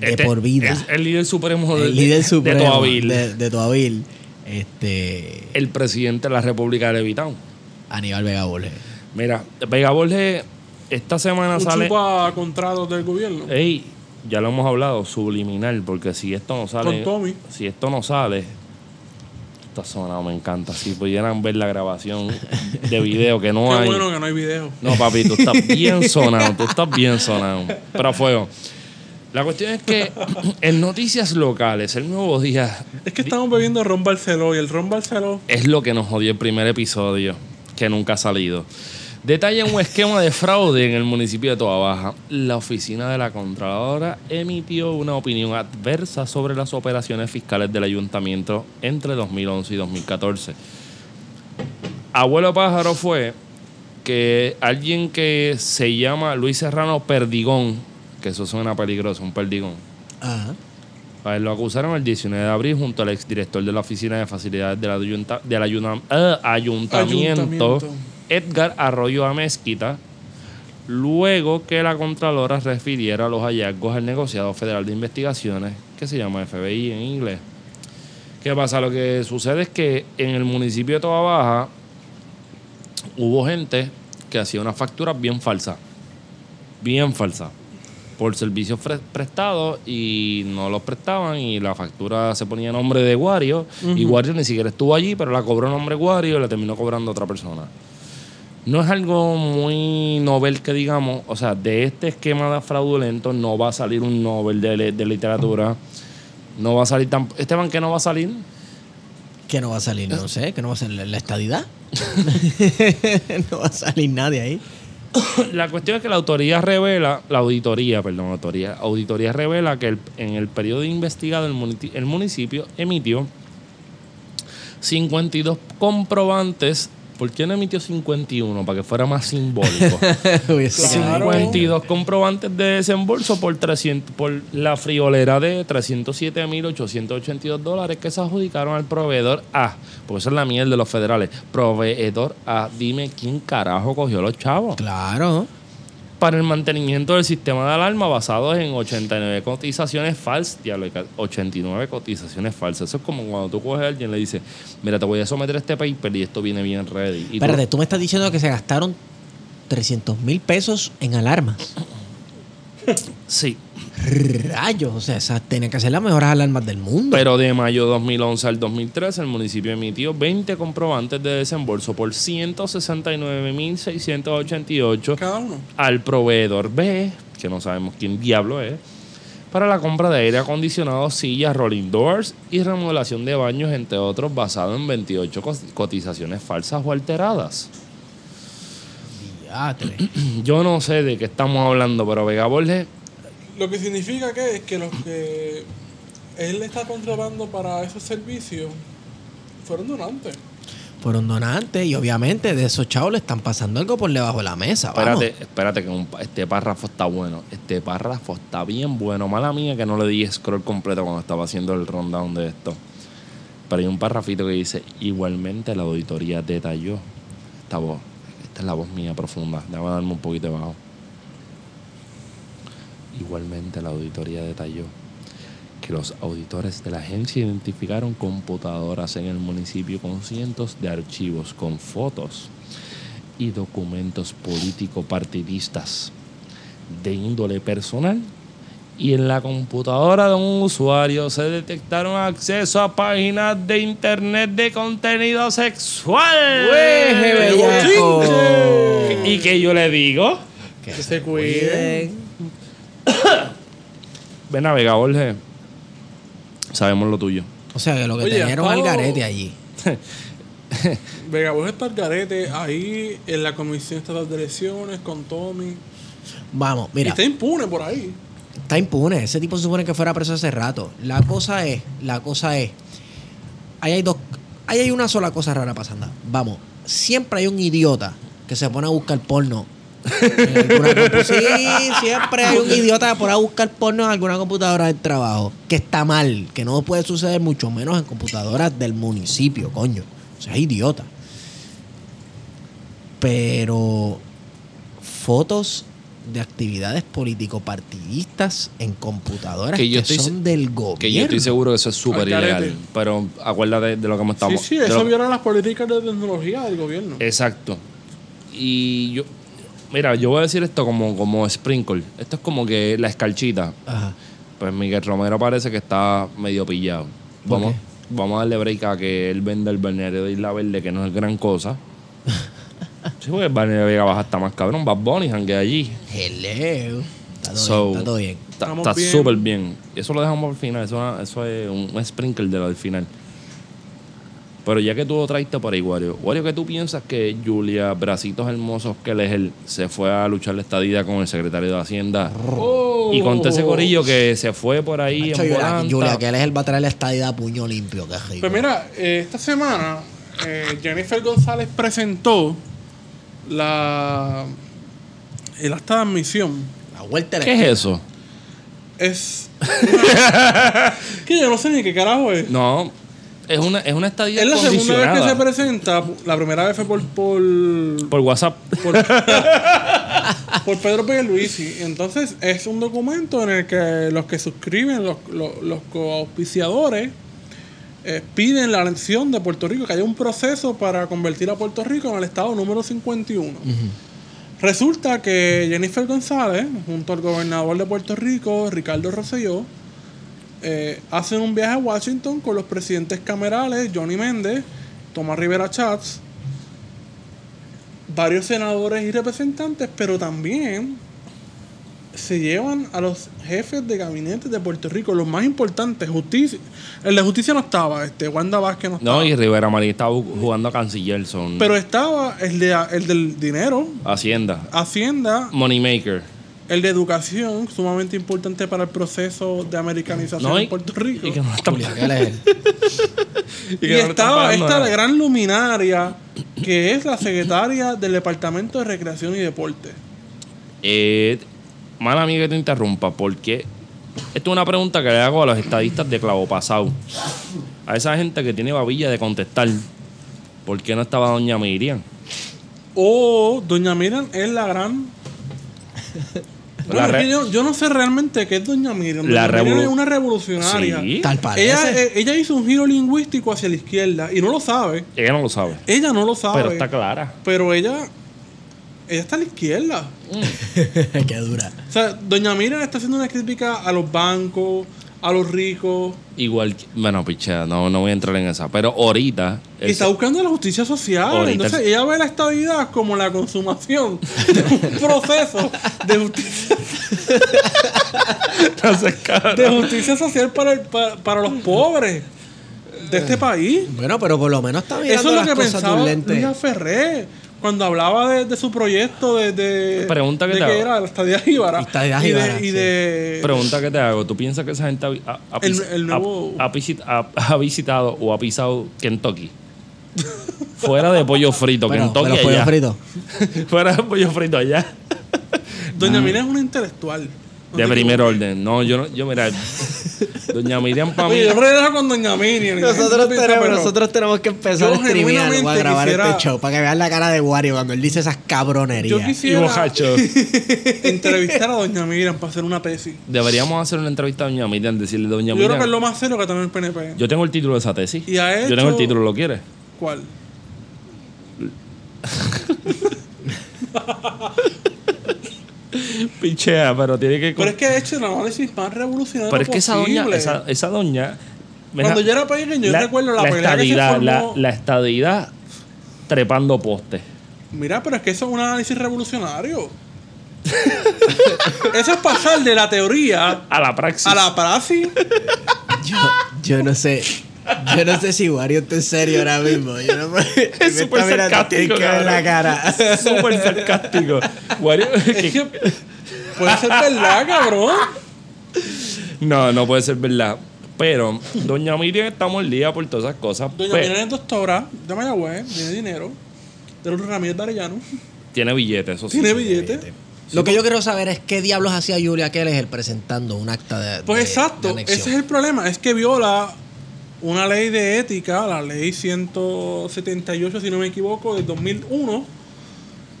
de Este por vida. Es el líder supremo de, el líder de- supremo de Toavil. de, de Toavil, este El presidente de la República de Levitown. Aníbal Vega Borges. Mira, Vega Borges esta semana Un sale. chupa contratos del gobierno. Ey, ya lo hemos hablado, subliminal, porque si esto no sale. Con Tommy. Si esto no sale. Esta zona me encanta. Si pudieran ver la grabación de video que no Qué hay. bueno que no hay video. No, papi, tú estás bien sonado, tú estás bien sonado. Pero a fuego. La cuestión es que en noticias locales, el nuevo día Es que estamos bebiendo ron Barceló y el ron Barceló es lo que nos jodió el primer episodio, que nunca ha salido. Detalla un esquema de fraude en el municipio de Toa Baja. La oficina de la Contralora emitió una opinión adversa sobre las operaciones fiscales del ayuntamiento entre 2011 y 2014. Abuelo Pájaro fue que alguien que se llama Luis Serrano Perdigón, que eso suena peligroso, un perdigón, Ajá. a él lo acusaron el 19 de abril junto al exdirector de la Oficina de Facilidades del, ayunta- del ayuna- eh, ayuntamiento, Ayuntamiento. Edgar Arroyo Amezquita, luego que la Contralora refiriera los hallazgos al negociado federal de investigaciones, que se llama FBI en inglés. ¿Qué pasa? Lo que sucede es que en el municipio de Toa Baja hubo gente que hacía unas facturas bien falsas. Bien falsas. Por servicios prestados y no los prestaban y la factura se ponía nombre de Wario y Wario ni siquiera estuvo allí, pero la cobró nombre de Wario y la terminó cobrando otra persona. No es algo muy novel que digamos, o sea, de este esquema de fraudulento no va a salir un Nobel de, de literatura. No va a salir tan... Esteban, ¿qué no va a salir? ¿Qué no va a salir? No sé, que no va a salir la estadidad. no va a salir nadie ahí. La cuestión es que la autoría revela, la auditoría, perdón, autoría, auditoría revela que en el periodo investigado el, muniti- el municipio emitió 52 comprobantes ¿por qué no emitió 51 para que fuera más simbólico? Hubiese quedado Claro. ahí. 52 comprobantes de desembolso por 300 por la friolera de 307.882 dólares que se adjudicaron al proveedor A. Porque esa es la miel de los federales. Proveedor A. Dime quién carajo cogió los chavos. Claro. Para el mantenimiento del sistema de alarma basados en 89 cotizaciones falsas. Diablo, 89 cotizaciones falsas. Eso es como cuando tú coges a alguien y le dices, mira, te voy a someter este paper y esto viene bien ready. Y tú- Espérate, tú me estás diciendo que se gastaron 300 mil pesos en alarmas. Sí. Rayos, o sea, esas tienen que ser las mejores alarmas del mundo. Pero de mayo 2011 al 2013, el municipio emitió 20 comprobantes de desembolso por 169.688 Cada uno. al proveedor B, que no sabemos quién diablo es, para la compra de aire acondicionado, sillas, rolling doors y remodelación de baños, entre otros, basado en 28 cos- cotizaciones falsas o alteradas. Diatre. Yo no sé de qué estamos hablando, pero Vega Borges, Lo que significa que es que los que él está contratando para esos servicios fueron donantes. Fueron donantes y obviamente de esos chavos le están pasando algo por debajo de la mesa. Vamos. espérate, espérate que un pa- este párrafo está bueno. Este párrafo está bien bueno. Mala mía que no le di scroll completo cuando estaba haciendo el rundown de esto. Pero hay un párrafito que dice, igualmente la auditoría detalló. Esta voz, esta es la voz mía profunda. Déjame darme un poquito de bajo. Igualmente la auditoría detalló que los auditores de la agencia identificaron computadoras en el municipio con cientos de archivos con fotos y documentos político-partidistas de índole personal y en la computadora de un usuario se detectaron acceso a páginas de internet de contenido sexual. ¿Y que yo le digo? Que se cuiden. Ven a Vega, Borges. Sabemos lo tuyo. O sea, que lo que Oye, tenieron al garete allí. Vega Borges está al garete ahí en la Comisión Estatal de Elecciones con Tommy. Vamos, Y mira. está impune por ahí. Está impune. Ese tipo se supone que fuera preso hace rato. La cosa es, la cosa es. Ahí hay dos. Ahí hay una sola cosa rara pasando. Vamos, siempre hay un idiota que se pone a buscar porno. En alguna compu- sí, siempre hay un idiota que pone a buscar porno en alguna computadora del trabajo. Que está mal, que no puede suceder mucho menos en computadoras del municipio, coño. O sea, es idiota. Pero fotos de actividades político-partidistas en computadoras Que que, yo estoy son del gobierno. Que yo estoy seguro que eso es súper ilegal. Pero acuérdate de lo que hemos estado sí, sí, eso lo- viola las políticas de tecnología del gobierno. Exacto. Y yo. Mira, yo voy a decir esto como, como sprinkle. Esto es como que la escarchita. Ajá. Pues Miguel Romero parece que está medio pillado. ¿Por Vamos, vamos a darle break a que él venda el balneario de Isla Verde, que no es gran cosa. sí, porque el balneario de Vega Baja está más cabrón. Bad Bunny janguea allí. Hello. Está todo So, bien, está todo bien. Está está bien. súper bien. Eso lo dejamos al final. Eso, eso es un, un sprinkle de lo del final. Pero ya que tú lo traiste por ahí, Wario. Wario, ¿qué tú piensas que Julia Bracitos Hermosos que él se fue a luchar la estadía con el secretario de Hacienda? Y con ese corillo que se fue por ahí Macho, en Julia. Julia, que él es el va a traer la estadía a puño limpio, qué rico. Pues mira, eh, esta semana eh, Jennifer González presentó la el acta de admisión. La vuelta de la ¿Qué es eso? Es que yo no sé ni qué carajo es. No, es una, es una estadía Es la segunda vez que se presenta. La primera vez fue por por, Por WhatsApp. por, por Pedro Pierluisi. Entonces es un documento en el que los que suscriben, los, los, los coauspiciadores, eh, piden la elección de Puerto Rico, que haya un proceso para convertir a Puerto Rico en el estado número 51. Resulta que Jennifer González, junto al gobernador de Puerto Rico, Ricardo Rosselló, eh, hacen un viaje a Washington con los presidentes camerales, Johnny Méndez, Tomás Rivera Chats, varios senadores y representantes, pero también se llevan a los jefes de gabinete de Puerto Rico, los más importantes, justicia. El de justicia no estaba, este, Wanda Vázquez no estaba. No, y Rivera Marín estaba jugando a canciller. Son pero estaba el, de, el del dinero, Hacienda. Hacienda, Moneymaker. El de educación, sumamente importante para el proceso de americanización No, y, en Puerto Rico. y que no están Julia, que él es él. y Y, que no están estaba pagando esta gran luminaria que es la secretaria del Departamento de Recreación y Deporte. Eh, mala amiga que te interrumpa, porque esto es una pregunta que le hago a los estadistas de clavo pasado. A esa gente que tiene babilla de contestar. ¿Por qué no estaba doña Miriam? O Doña Miriam es la gran. Bueno, re- yo, yo no sé realmente qué es Doña Miriam. Doña La Miriam es una revolucionaria. Sí. Tal parece. Ella, eh, ella hizo un giro lingüístico hacia la izquierda y no lo sabe. Ella no lo sabe. Ella no lo sabe. Pero está clara. Pero ella. Ella está a la izquierda. Qué dura. O sea, Doña Miriam está haciendo una crítica a los bancos, a los ricos. Igual, que- bueno, pichea, no, no voy a entrar en esa. Pero ahorita. Y está buscando la justicia social. Entonces, el- ella ve la estabilidad como la consumación de un proceso de justicia, de justicia social para, el- para, para los pobres de este país. Bueno, pero por lo menos está mirando Eso es lo que pensaba. Luisa Ferré cuando hablaba de, de su proyecto de, de, Pregunta que de te que hago. era la estadía jíbara. Estadía y de, jíbara, y sí. de- Pregunta que te hago. ¿Tú piensas que esa gente ha, ha- ha El- pis- el nuevo- ha- ha ha- ha visitado o ha pisado Kentucky? Fuera de pollo frito, Pero, Kentucky pero pollo allá. frito. Fuera de pollo frito allá. Doña Miriam es una intelectual. De primer orden. No, yo no, yo mira, Doña Miriam para mí. Oye, yo relajo con Doña Miriam. y Nosotros tenemos, pero- nosotros tenemos que empezar yo a streamear o a grabar quisiera- este show para que vean la cara de Wario cuando él dice esas cabronerías. Yo Y quisiera bojacho. entrevistar a Doña Miriam para hacer una tesis. Deberíamos hacer una entrevista a Doña Miriam, decirle Doña Yo creo que es Miriam. lo más serio que tener el PNP. Yo tengo el título de esa tesis. Y ha Yo tengo el hecho- título, ¿lo quieres? ¿Cuál? Pichea, pero tiene que. Pero es que ha hecho el análisis más revolucionario Pero es que esa doña, esa, esa doña. Cuando yo era pequeño, yo recuerdo la, pelea estadidad, que se la, la estadidad trepando postes. Mira, pero es que eso es un análisis revolucionario. eso es pasar de la teoría A la praxis. a la praxis. Yo, yo no sé. Yo no sé si Wario está en serio ahora mismo. Yo no me, Es súper sarcástico, ver la cara. Súper sarcástico. Wario- puede ser verdad, cabrón. No, no puede ser verdad. Pero Doña Miriam está mordida por todas esas cosas. Doña Pero Miriam es doctora de Mayagüez, tiene dinero. De los Ramírez de Arellano. Tiene billetes, eso sí. Tiene billete. Lo que yo quiero saber es qué diablos hacía Julia Keller presentando un acta de. Pues de- exacto, de ese es el problema. Es que viola una ley de ética, la ley 178, si no me equivoco, del 2001,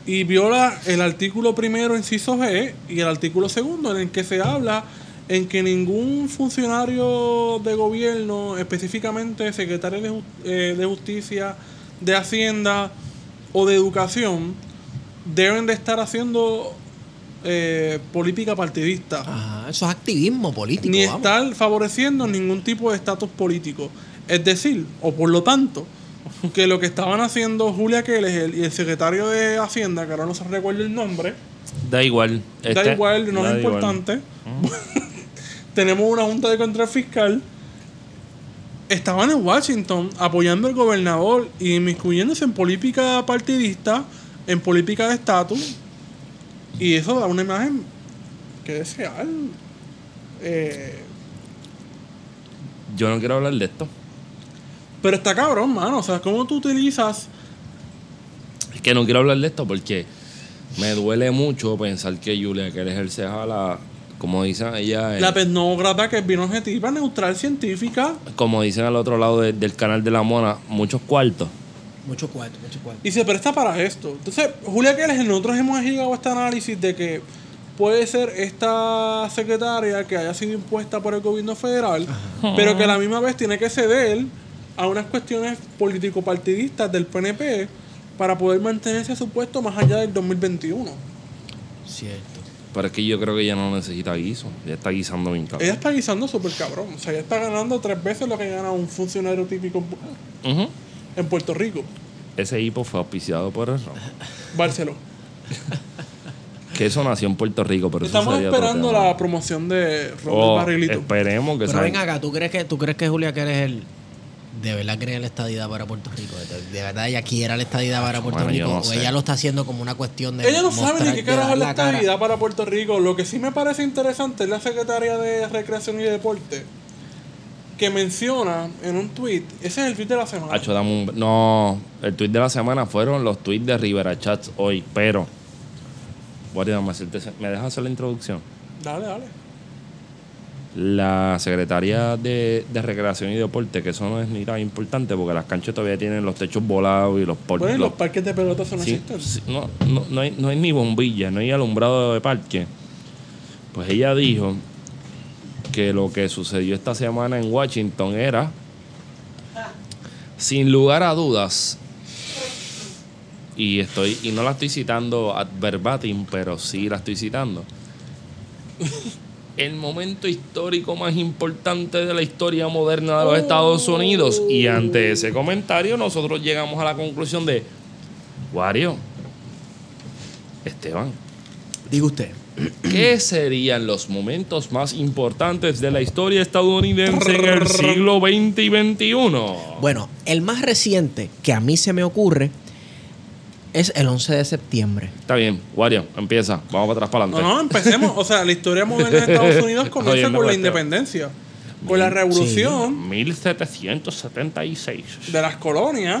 y viola el artículo primero, inciso G, y el artículo segundo, en el que se habla en que ningún funcionario de gobierno, específicamente secretario de, eh, de Justicia, de Hacienda o de Educación, deben de estar haciendo eh, política partidista Ajá, eso es activismo político. ni vamos. estar favoreciendo ningún tipo de estatus político. Es decir, o por lo tanto, que lo que estaban haciendo Julia Keller y el secretario de Hacienda, que ahora no se recuerda el nombre, Da igual. da Este- igual, no da es igual. importante. Tenemos una junta de control fiscal. Estaban en Washington apoyando al gobernador y inmiscuyéndose en política partidista, en política de estatus. Y eso da una imagen que desear. Eh, Yo no quiero hablar de esto. Pero está cabrón, mano. O sea, ¿cómo tú utilizas? Es que no quiero hablar de esto porque me duele mucho pensar que Julia quiere ejercer a la, como dicen ella, La tecnócrata que es bien objetiva, neutral, científica. como dicen al otro lado de- del canal de la mona, muchos cuartos. Mucho cuarto, mucho cuarto. Y se presta para esto. Entonces, Julia Keller, nosotros hemos llegado a este análisis de que puede ser esta secretaria que haya sido impuesta por el gobierno federal, pero que a la misma vez tiene que ceder a unas cuestiones político-partidistas del PNP para poder mantenerse a su puesto más allá del 2021. Cierto. Pero es que yo creo que ella no necesita guiso. Ella está guisando bien cabrón. Ella está guisando súper cabrón. O sea, ella está ganando tres veces lo que gana un funcionario típico Ujú. En Puerto Rico. Ese hipo fue auspiciado por el Ron. Barcelona. Que eso nació en Puerto Rico, pero Estamos esperando la promoción de Ron Oh, del Barrilito. esperemos que Pero salga. ven acá, ¿tú crees que, tú crees que Julia Keller el de verdad cree la estadidad para Puerto Rico? De, verdad ella quiere la estadidad para Puerto Bueno, Rico? no ¿O sé. ella lo está haciendo como una cuestión de. Ella no sabe ni qué carajo es la cara? estabilidad para Puerto Rico. Lo que sí me parece interesante es la secretaria de Recreación y Deporte. Que menciona en un tweet, ese es el tweet de la semana. Hacho, dame un- No, el tweet de la semana fueron los tweets de Rivera Chats hoy, pero. Guardia, dame hacerte ese- ¿me dejas hacer la introducción? Dale, dale. La Secretaría de, de Recreación y Deporte, que eso no es ni tan importante porque las canchas todavía tienen los techos volados y los por- Bueno, y los- los parques de pelota eso no Sí, no, no, no hay, no hay ni bombillas, no hay alumbrado de parque. Pues ella dijo que lo que sucedió esta semana en Washington era, sin lugar a dudas, y estoy y no la estoy citando ad verbatim, pero sí la estoy citando. El momento histórico más importante de la historia moderna de los Estados Unidos. Y ante ese comentario, nosotros llegamos a la conclusión de: Wario, Esteban, Diga usted. ¿Qué serían los momentos más importantes de la historia estadounidense en el siglo XX y XXI? Bueno, el más reciente que a mí se me ocurre es el 11 de septiembre. Está bien, Wario, empieza. Vamos para atrás para No, adelante. no, empecemos. O sea, la historia moderna de Estados Unidos comienza con la independencia. Con la revolución 1776. de las colonias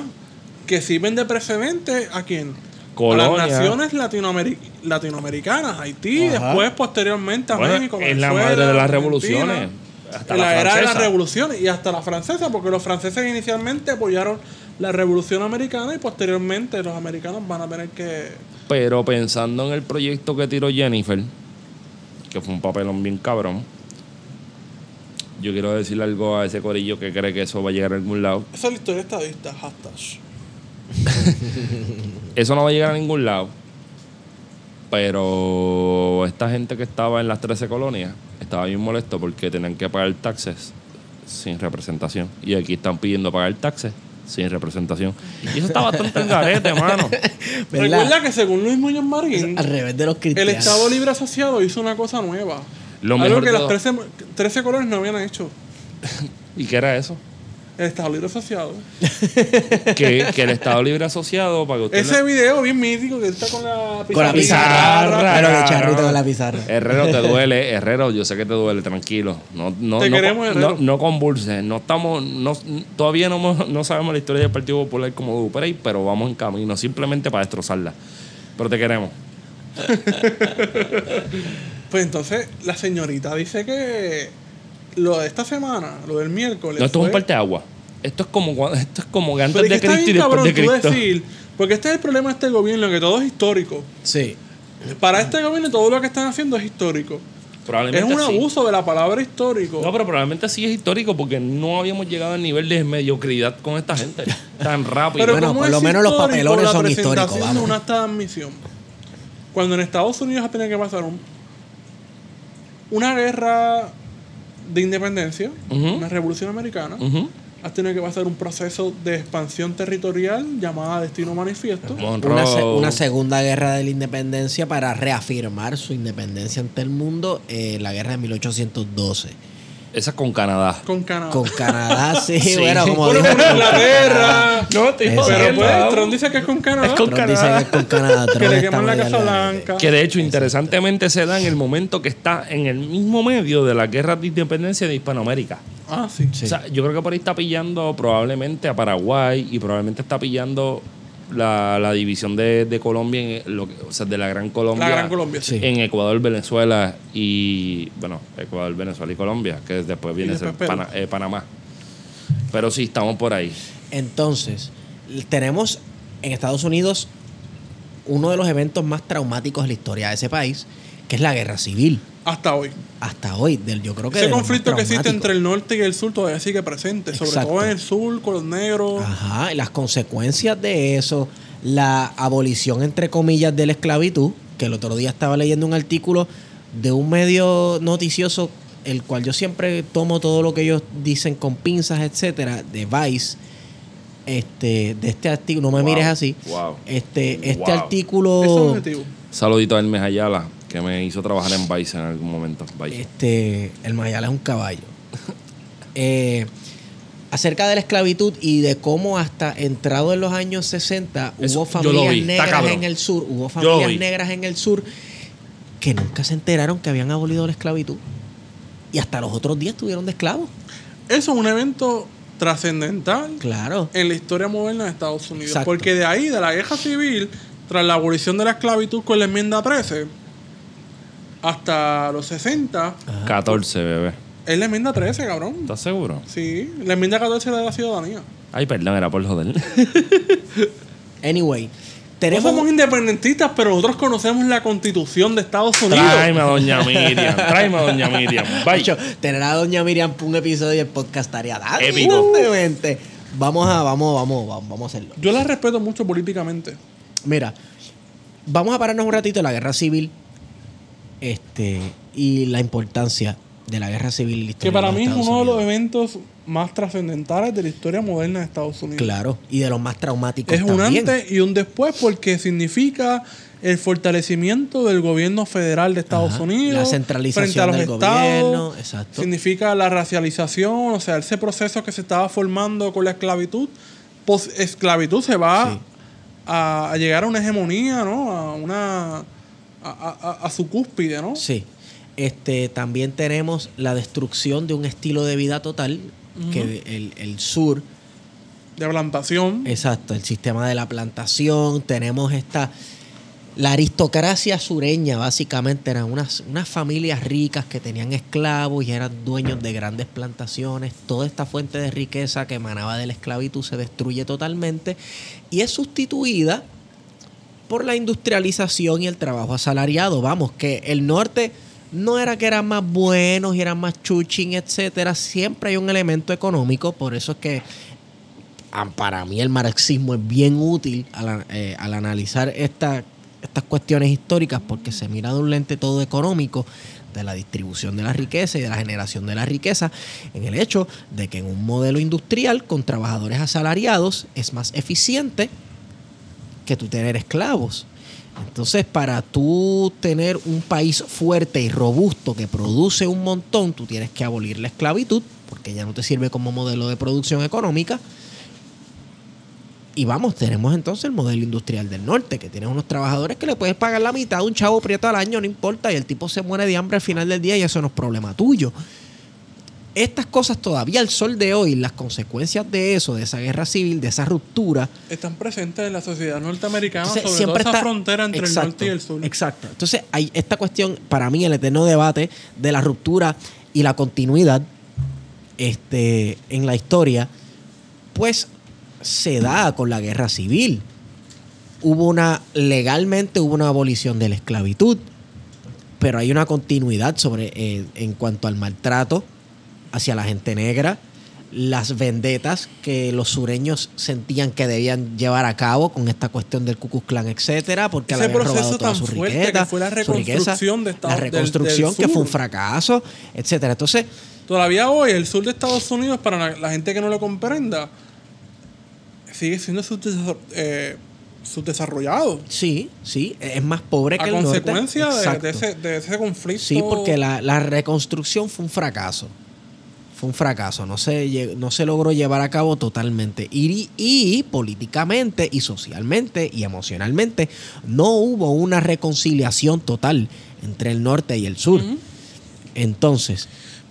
que sirven de precedente a quién? A Colonia. las naciones latinoameri- latinoamericanas, Haití, Ajá. después posteriormente a Bueno, México. es la madre de las revoluciones. Hasta la, la era de las revoluciones y hasta la francesa, porque los franceses inicialmente apoyaron la revolución americana y posteriormente los americanos van a tener que... Pero pensando en el proyecto que tiró Jennifer, que fue un papelón bien cabrón, yo quiero decirle algo a ese corillo que cree que eso va a llegar a algún lado. Esa es la historia estadista, hashtag. Eso no va a llegar a ningún lado. Pero esta gente que estaba en las 13 colonias estaba bien molesto porque tenían que pagar taxes sin representación. Y aquí están pidiendo pagar taxes sin representación. Y eso está bastante en garete, mano. ¿Verdad? Recuerda que según Luis Muñoz Marín, Al revés de los el. Estado Libre Asociado hizo una cosa nueva. Lo algo mejor que las todo- 13, 13 colonias no habían hecho. ¿Y qué era eso? El Estado Libre Asociado. Que, que el Estado Libre Asociado, para que usted Ese video bien mítico que está con la Con la pizarra. pizarra. Claro cabrón. charrito con la pizarra. Herrero, te duele. Herrero, yo sé que te duele, tranquilo. No, no, Te no, queremos, no, Herrero. no convulses. No estamos, no, todavía no, no sabemos la historia del Partido Popular como Duprey, pero vamos en camino, simplemente para destrozarla. Pero te queremos. Pues entonces la señorita dice que lo de esta semana, lo del miércoles. No, esto es un parte de agua. Esto es como, esto es como que antes Pero es que de está Cristo y después cabrón de tú Cristo. decir, porque este es el problema de este gobierno, que todo es histórico. Sí. Para este gobierno todo lo que están haciendo es histórico. Es Probablemente un sí. abuso de la palabra histórico. No, pero probablemente sí es histórico porque no habíamos llegado al nivel de mediocridad con esta gente tan rápido. Pero Bueno, ¿cómo por es lo menos los papelones la son presentación históricos, de vamos. una de admisión. Cuando en Estados Unidos ha tenido que pasar un- una guerra de independencia, una revolución americana, Ujú. has tenido que pasar un proceso de expansión territorial llamada Destino Manifiesto. Monroe. Una, se- una segunda guerra de la independencia para reafirmar su independencia ante el mundo, eh, la guerra de 1812. Esa con Canadá. Con Canadá. Con Canadá, sí, Sí. bueno, como Bueno, dijo con Inglaterra. No, estoy Exacto. Pero pues. Trump dice que es con Canadá. Es con Trump dice Canadá. que es con Canadá. que le queman la Casa. Blanca. Que de hecho, interesantemente, se da en el momento que está en el mismo medio de la guerra de independencia de Hispanoamérica. Ah, sí. Sí. O sea, yo creo que por ahí está pillando probablemente a Paraguay y probablemente está pillando la, la división de, de Colombia, en lo que- o sea, de la Gran Colombia. La Gran Colombia. Sí. En Ecuador, Venezuela y. Bueno, Ecuador, Venezuela y Colombia, que después viene a ser. Pana- eh, Panamá. Pero sí, estamos por ahí. Entonces, tenemos en Estados Unidos uno de los eventos más traumáticos de la historia de ese país, que es la guerra civil. Hasta hoy. Hasta hoy, del, yo creo que Ese conflicto que existe entre el norte y el sur todavía sigue presente. Sobre Exacto. todo en el sur, con los negros. Ajá, y las consecuencias de eso, la abolición, entre comillas, de la esclavitud, que el otro día estaba leyendo un artículo de un medio noticioso, el cual yo siempre tomo todo lo que ellos dicen con pinzas, etcétera, de Vice, este, de este artículo, no me Wow, mires así, wow, este, este wow. Es artículo, objetivo. Saludito a Hermes Ayala, que me hizo trabajar en Vice en algún momento. Vice. este, el Mayala es un caballo. Eh, acerca de la esclavitud y de cómo hasta entrado en los años 60 Eso, hubo familias vi, negras en el sur, hubo familias negras en el sur que nunca se enteraron que habían abolido la esclavitud y hasta los otros días estuvieron de esclavos. Eso es un evento trascendental Claro. en la historia moderna de Estados Unidos. Exacto. Porque de ahí, de la guerra civil, tras la abolición de la esclavitud con la enmienda 13, hasta los 60, 14, bebé. es la enmienda 13, cabrón. ¿Estás seguro? Sí, la enmienda 14 era de la ciudadanía. Ay, perdón, era por joder. Anyway, No tenemos. somos independentistas, pero nosotros conocemos la constitución de Estados Unidos. Tráeme a Doña Miriam. Tráeme a Doña Miriam. Bye. Macho, tener a Doña Miriam para un episodio del podcast estaría dando. Épico. Vamos a, vamos, vamos, vamos, vamos a hacerlo. Yo la respeto mucho políticamente. Mira, vamos a pararnos un ratito en la guerra civil. Este, y la importancia de la guerra civil la Que para mí es uno de los eventos más trascendentales de la historia moderna de Estados Unidos. Claro, y de los más traumáticos Es un también. antes y un después porque significa el fortalecimiento del gobierno federal de Estados Ajá, Unidos la centralización frente a los del estados. gobierno, exacto. Significa la racialización, o sea, ese proceso que se estaba formando con la esclavitud. Esclavitud se va Sí. a, a llegar a una hegemonía, ¿no? A una a, a- a- a su cúspide, ¿no? Sí. Este, también tenemos la destrucción de un estilo de vida total, que el, el sur, De plantación. exacto, el sistema de la plantación, tenemos esta, la aristocracia sureña básicamente eran unas, unas familias ricas que tenían esclavos y eran dueños de grandes plantaciones, toda esta fuente de riqueza que emanaba de la esclavitud se destruye totalmente y es sustituida por la industrialización y el trabajo asalariado. Vamos, que el norte no era que eran más buenos y eran más chuchín, etcétera. Siempre hay un elemento económico, por eso es que ah, para mí el marxismo es bien útil al, eh, al analizar esta- estas cuestiones históricas porque se mira de un lente todo económico de la distribución de la riqueza y de la generación de la riqueza en el hecho de que en un modelo industrial con trabajadores asalariados es más eficiente que tú tener esclavos. Entonces, para tú tener un país fuerte y robusto que produce un montón, tú tienes que abolir la esclavitud, porque ya no te sirve como modelo de producción económica. Y vamos, tenemos entonces el modelo industrial del norte, que tienes unos trabajadores que le puedes pagar la mitad de un chavo prieto al año, no importa, y el tipo se muere de hambre al final del día y eso no es problema tuyo. Estas cosas todavía al sol de hoy, las consecuencias de eso, de esa guerra civil, de esa ruptura, Están presentes en la sociedad norteamericana, entonces, sobre siempre todo esa está- frontera entre el Exacto, norte y el sur. Exacto. Entonces, hay esta cuestión, para mí, el eterno debate de la ruptura y la continuidad este, en la historia, pues se da con la guerra civil. Hubo una, legalmente hubo una abolición de la esclavitud, pero hay una continuidad sobre, eh, en cuanto al maltrato hacia la gente negra, las vendetas que los sureños sentían que debían llevar a cabo con esta cuestión del Ku Klux Klan, etcétera, porque Ese le habían robado toda su fuerte riqueza, que fue la su riqueza, reconstrucción de Estados- la reconstrucción del que fue un fracaso, etcétera. Entonces, Todavía hoy, el sur de Estados Unidos, para la, la gente que no lo comprenda, sigue siendo eh, subdesarrollado. sí, sí, es más pobre que A el norte. consecuencia de, ese, de ese conflicto. Sí, porque la, la reconstrucción fue un fracaso. Fue un fracaso. No se, no se logró llevar a cabo totalmente. Y, y políticamente y socialmente y emocionalmente no hubo una reconciliación total entre el norte y el sur. Entonces,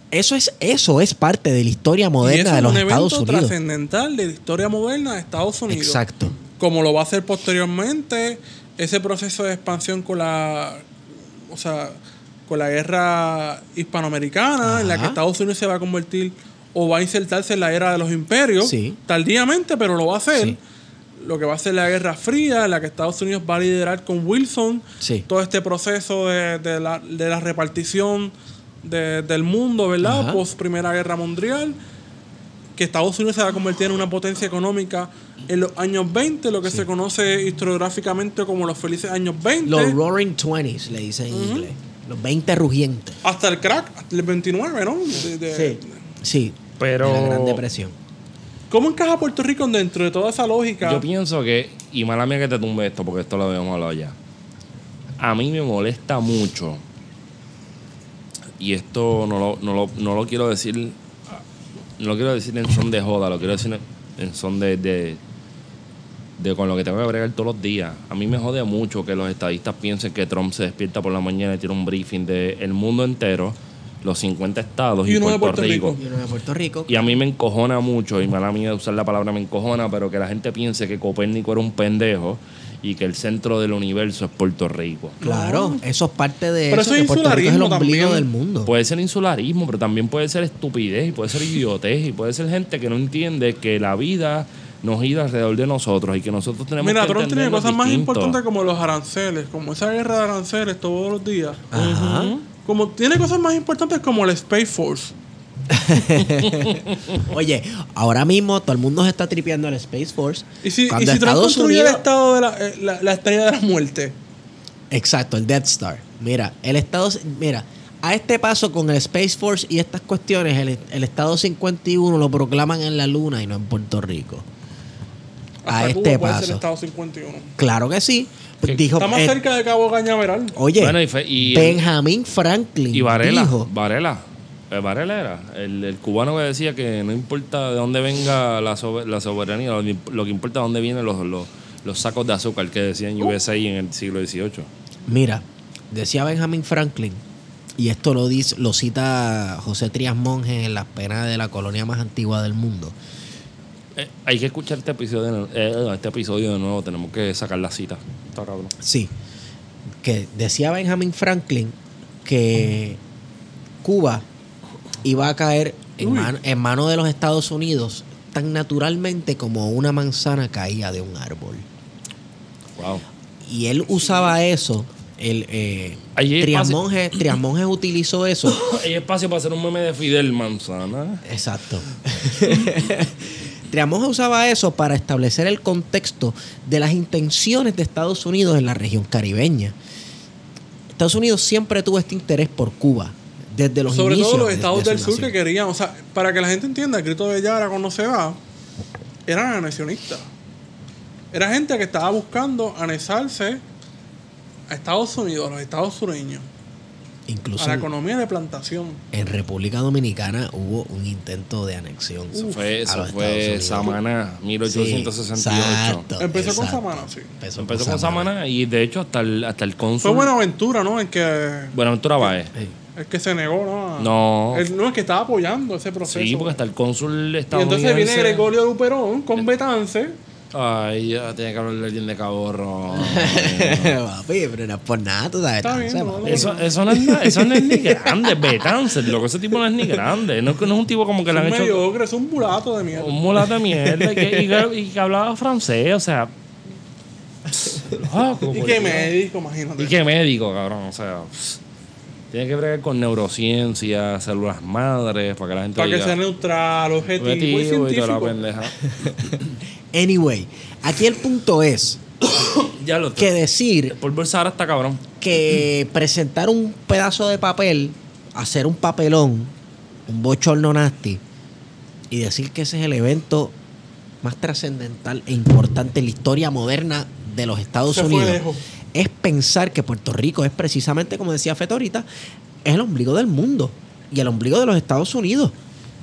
eso es, eso es parte de la historia y eso moderna de es los un Estados evento Unidos. trascendental de la historia moderna de Estados Unidos. Exacto. Como lo va a hacer posteriormente, ese proceso de expansión con la. O sea, con la guerra hispanoamericana, en la que. Estados Unidos se va a convertir o va a insertarse en la era de los imperios, Sí. tardíamente, pero lo va a hacer. Sí. Lo que va a ser la Guerra Fría, en la que Estados Unidos va a liderar con Wilson Sí. todo este proceso de, de la, de la repartición de- del mundo, ¿verdad? Ajá. Post Primera Guerra Mundial. Que Estados Unidos se va a convertir en una potencia económica en los años 20, lo que se conoce historiográficamente como los felices años 20. Los Roaring Twenties, le dicen en inglés. Los 20 rugientes. hasta el crack, hasta el 29, ¿no? De- de- Sí. Sí. Pero- de la Gran Depresión. ¿Cómo encaja Puerto Rico dentro de toda esa lógica? Yo pienso que, y mala mía que te tumbe esto, porque esto lo habíamos hablado ya. A mí me molesta mucho, y esto no lo, no lo, no lo quiero decir, no lo quiero decir en son de joda, lo quiero decir en, son de, de, de con lo que tengo que bregar todos los días. A mí me jode mucho que los estadistas piensen que Trump se despierta por la mañana y tiene un briefing del mundo entero los 50 estados y, Y uno de Puerto, Rico. Rico. Y uno de Puerto Rico. Y a mí me encojona mucho, y mala mía de usar la palabra me encojona, pero que la gente piense que Copérnico era un pendejo y que el centro del universo es Puerto Rico. Claro, eso es parte de Pero eso, eso es que Puerto Rico es el insularismo ombligo también. del mundo. Puede ser insularismo, pero también puede ser estupidez y puede ser idiotez y puede ser gente que no entiende que la vida nos gira alrededor de nosotros y que nosotros tenemos Mira, que Trump tiene cosas más importantes como los aranceles, como esa guerra de aranceles todos los días. Ajá. Como tiene cosas más importantes como el Space Force. Oye, ahora mismo todo el mundo se está tripeando al Space Force. Y si, y Cuando si Trump Estados construye el Unidos- estado de la, eh, la, la estrella de la muerte. Exacto, el Death Star. Mira, el Estado. Mira, a este paso con el Space Force y estas cuestiones, el, el Estado 51 lo proclaman en la Luna y no en Puerto Rico. A este Cuba puede ser el paso. estado 51. Claro que sí. Dijo, Está más eh, cerca de Cabo Cañaveral. Oye, Bueno, y, fe- y- Benjamin Franklin y Varela, dijo, Varela, eh, Varela era el, el cubano que decía que no importa de dónde venga la, sobe- la soberanía, lo, lo que importa es dónde vienen los, los, los sacos de azúcar que decían USA en el siglo XVIII. Mira, decía Benjamin Franklin, y esto lo dice, lo cita José Trías Monge en las penas de la colonia más antigua del mundo. Eh, hay que escuchar este episodio, de, eh, este episodio de nuevo, tenemos que sacar la cita. Está cabrón. Sí. Que decía Benjamin Franklin que Cuba iba a caer en, Uy. man- en manos de los Estados Unidos tan naturalmente como una manzana caía de un árbol. Wow. Y él usaba eso. El, eh, utilizó eso. Hay espacio para hacer un meme de Fidel Manzana. Exacto. Triamonge usaba eso para establecer el contexto de las intenciones de Estados Unidos en la región caribeña. Estados Unidos siempre tuvo este interés por Cuba, desde los Sobre inicios todo los estados del sur que querían. O sea, para que la gente entienda, el grito de Yara cuando se va, eran anexionistas. Era gente que estaba buscando anexarse a Estados Unidos, a los estados sureños, Incluso a la en, economía de plantación. en República Dominicana hubo un intento de anexión. Eso fue, eso fue. Samaná, Sí, 1868. exacto, Empezó con. Samaná, sí. Empezó, Empezó con Samaná y de hecho hasta el, hasta el cónsul. Fue Buenaventura, ¿no? En que Buenaventura Báez. Sí. el que se negó, ¿no? No. El, no, el que estaba apoyando ese proceso. Sí, porque hasta el cónsul y estadounidense. entonces viene Gregorio Luperón con Betance. Ay, ya tiene que hablar de alguien de caborro. Papi, pero no es por nada, tú sabes. Está bien, no. Eso, eso, no es, eso no es ni grande, Betance, loco. Ese tipo no es ni grande. No, es que no es un tipo como que le Es han un hecho mediocre, es un mulato de mierda. un mulato de mierda y que, y que- y que hablaba francés, o sea. loco, Y Dios. médico, imagínate. Y qué médico, cabrón. O sea, pss, tiene que bregar con neurociencia, células madres, para que la gente Para que sea neutral, objetivo, y objetivo y toda la científico. pendeja. Anyway, aquí el punto es ya lo que decir Por bolsar hasta cabrón. que presentar un pedazo de papel, hacer un papelón, un bochorno nasty, y decir que ese es el evento más trascendental e importante en la historia moderna de los Estados Se fue Unidos, lejos. Es pensar que Puerto Rico es precisamente, como decía Feto ahorita, es el ombligo del mundo y el ombligo de los Estados Unidos.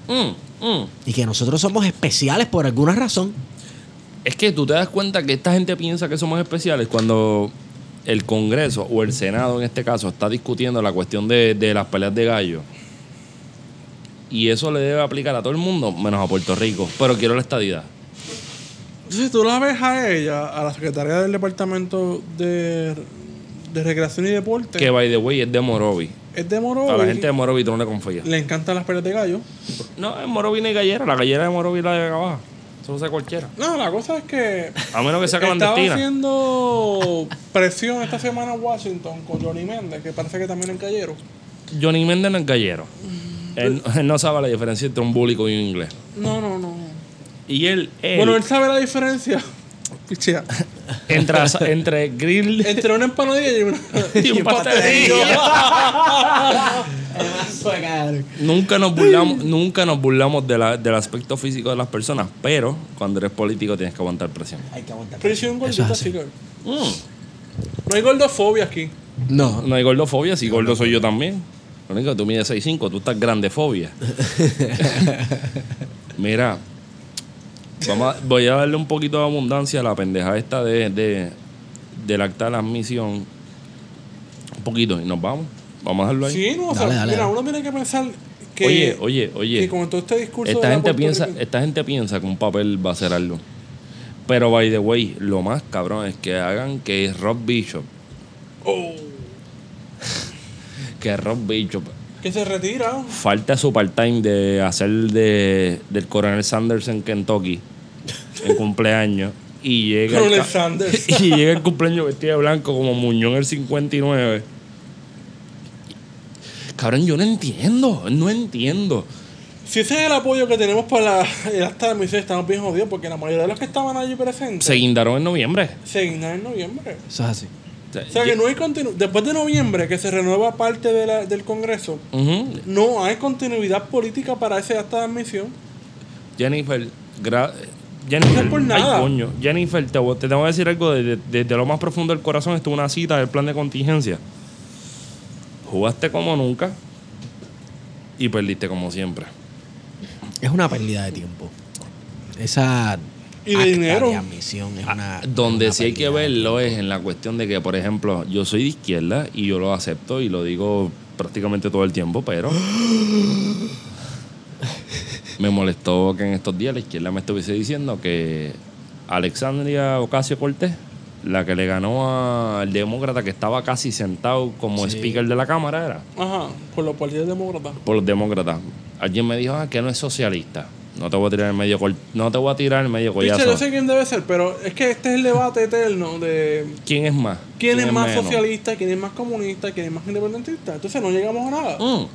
Mm, mm. Y que nosotros somos especiales por alguna razón. Es que tú te das cuenta que esta gente piensa que somos especiales cuando el Congreso o el Senado en este caso está discutiendo la cuestión de, de las peleas de gallo. Y eso le debe aplicar a todo el mundo, menos a Puerto Rico. Pero quiero la estadidad. Entonces tú la ves a ella, a la secretaria del Departamento de, de Recreación y Deporte. Que, by the way, es de Morovi. es de Morovi. A la gente de Morovi tú no le confías. Le encantan las peleas de gallo. No, en Morovi no hay gallera. La gallera de Morovi es la de acá abajo. Eso lo sabe cualquiera. No, la cosa es que A menos que sea estaba clandestina. haciendo presión esta semana en Washington con Johnny Méndez, que parece que también es gallero. Johnny Méndez no es gallero. Él, él no sabe la diferencia entre un búlico y un inglés. No, no, no. Y él, él Bueno, él sabe la diferencia. Pichea. entre, entre grill Entre una empanadilla y, una, y un pastelillo. Nunca nos burlamos, nunca nos burlamos de la- del aspecto físico de las personas, pero cuando eres político tienes que aguantar presión. Hay que aguantar. Presión gordita, así que. Mm. No hay gordofobia aquí. No, No hay gordofobia, si gordo soy yo también. Lo único que tú mides 6'5, tú estás grandefobia. Mira, vamos a- voy a darle un poquito de abundancia a la pendeja esta de, de, del acta de la admisión. Un poquito, y nos vamos. Vamos a dejarlo ahí. Sí, no, o sea, Dale, mira, dale. uno tiene que pensar que, oye, oye, oye. que con todo este discurso Esta gente, piensa, Rico- esta gente piensa que un papel va a ser algo. Pero, by the way, lo más cabrón es que hagan que Rob Bishop, Oh, que Rob Bishop que se retira. falte a su part-time de hacer de, del coronel Sanders en Kentucky en cumpleaños y llega, el Coronel Sanders. y llega el cumpleaños vestido de blanco como Muñoz el 59. Cabrón, yo no entiendo, no entiendo. Si ese es el apoyo que tenemos para la- el acta de admisión, estamos bien jodidos porque la mayoría de los que estaban allí presentes Se guindaron en noviembre. se guindan en noviembre. Eso es así. O sea, O sea que no hay continu Después de noviembre, que se renueva parte de la- del Congreso, no hay continuidad política para ese acta de admisión. Jennifer, gra- Jennifer, No ay, coño. Jennifer, te, te tengo que decir algo desde, desde lo más profundo del corazón. Estuvo una cita del plan de contingencia. Jugaste como nunca y perdiste como siempre. Es una pérdida de tiempo. Esa. Y de acta dinero. de admisión es una. Ah, Donde una sí hay que verlo es en la cuestión de que, por ejemplo, yo soy de izquierda y yo lo acepto y lo digo prácticamente todo el tiempo, pero me molestó que en estos días la izquierda me estuviese diciendo que Alexandria Ocasio Cortés, la que le ganó al demócrata que estaba casi sentado como Sí. speaker de la Cámara, era Ajá, por los partidos demócratas. por los demócratas. Alguien me dijo ah, que no es socialista. No te voy a tirar el medio col- no te voy a tirar el medio collazo. yo sé quién debe ser, pero es que este es el debate eterno de ¿Quién es más? quién, es más menos? socialista, quién es más comunista, quién es más independentista. Entonces no llegamos a nada. Mm.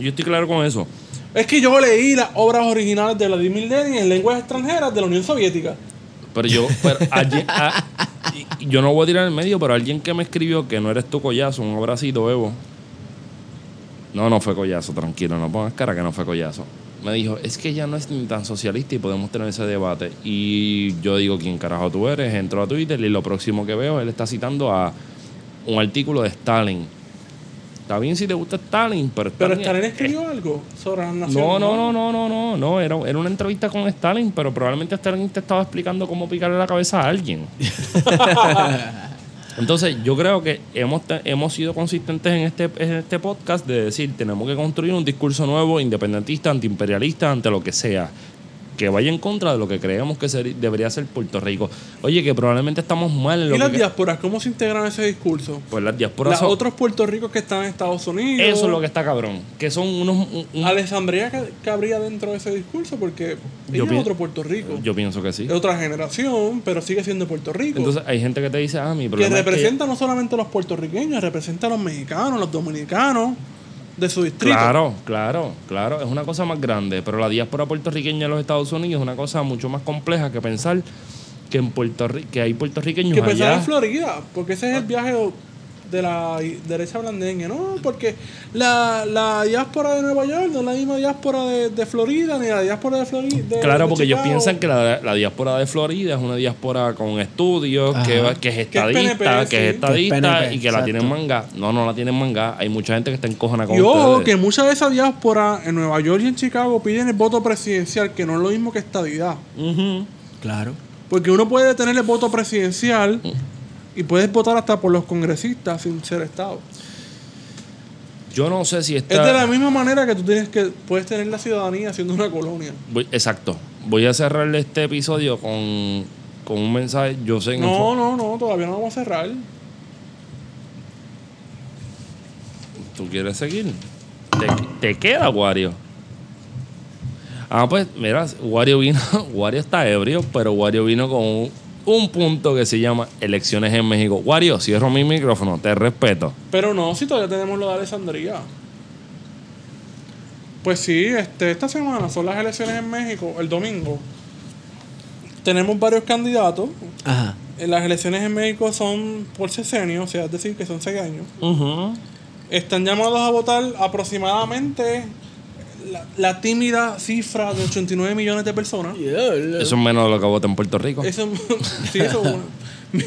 Yo estoy claro con eso. Es que yo leí las obras originales de Vladimir Lenin en lenguas extranjeras de la Unión Soviética. Pero yo, pero alguien- a- y- y yo no voy a tirar el medio, pero alguien que me escribió que no eres tu collazo, un abracito, Evo. No, no fue collazo, tranquilo, no pongas cara que no fue collazo. Me dijo, es que ya no es ni tan socialista y podemos tener ese debate. Y yo digo, ¿quién carajo tú eres? Entro a Twitter y lo próximo que veo, él está citando a un artículo de Stalin. Está bien si te gusta Stalin, pero Pero Stalin- Stalin escribió algo sobre las naciones. no, no, no, no, no, no, no. Era, era una entrevista con Stalin, pero probablemente Stalin te estaba explicando cómo picarle la cabeza a alguien. Entonces, yo creo que hemos, hemos sido consistentes en este, en este podcast de decir, tenemos que construir un discurso nuevo, independentista, antiimperialista, ante lo que sea, que vaya en contra de lo que creemos que debería ser Puerto Rico. Oye, que probablemente estamos mal en lo ¿Y las que... diásporas cómo se integran en ese discurso? Pues las diásporas Los son- otros Puerto Ricos que están en Estados Unidos. Eso es lo que está cabrón. Que son unos... un- un- Alessandria ca- cabría dentro de ese discurso porque Yo ella es otro Puerto Rico. yo pienso que sí. Es otra generación, pero sigue siendo Puerto Rico. Entonces hay gente que te dice, ah, mi que problema es que- representa no solamente a los puertorriqueños, representa a los mexicanos, los dominicanos de su distrito. Claro, claro, claro. Es una cosa más grande. Pero la diáspora puertorriqueña en los Estados Unidos es una cosa mucho más compleja que pensar que en Puerto que hay puertorriqueños Que allá. en Florida, porque ese es el viaje de la derecha blandeña. No, porque la, la diáspora de Nueva York no es la misma diáspora de, de Florida, ni la diáspora de Florida. Claro, porque ellos piensan que la, la diáspora de Florida es una diáspora con estudios, que, que es Que es PNP, estadista, que sí. es estadista PNP, y que la tienen manga. No, no la tienen manga. Hay mucha gente que está encojona con Y ojo, ustedes. que mucha de esa diáspora en Nueva York y en Chicago piden el voto presidencial, que no es lo mismo que estadidad. Ujú. Claro. Porque uno puede tener el voto presidencial y puedes votar hasta por los congresistas sin ser Estado. Yo no sé si está... Es de la misma manera que tú tienes que puedes tener la ciudadanía siendo una colonia. Voy- exacto. Voy a cerrarle este episodio con, con un mensaje. Yo sé No, no, no, todavía no vamos a cerrar. ¿Tú quieres seguir? ¿Te, te queda, Wario? Ah, pues, mira, Wario vino, Wario está ebrio, pero Wario vino con un, un punto que se llama elecciones en México. Wario, cierro mi micrófono, te respeto. Pero no, si todavía tenemos lo de Alessandría. Pues sí, este, esta semana son las elecciones en México, el domingo. Tenemos varios candidatos. Ajá. En Las elecciones en México son por sesenio, o sea, es decir, que son seis años. Están llamados a votar aproximadamente la, la tímida cifra de 89 millones de personas. Eso es menos de lo que vota en Puerto Rico. Eso, sí, eso es un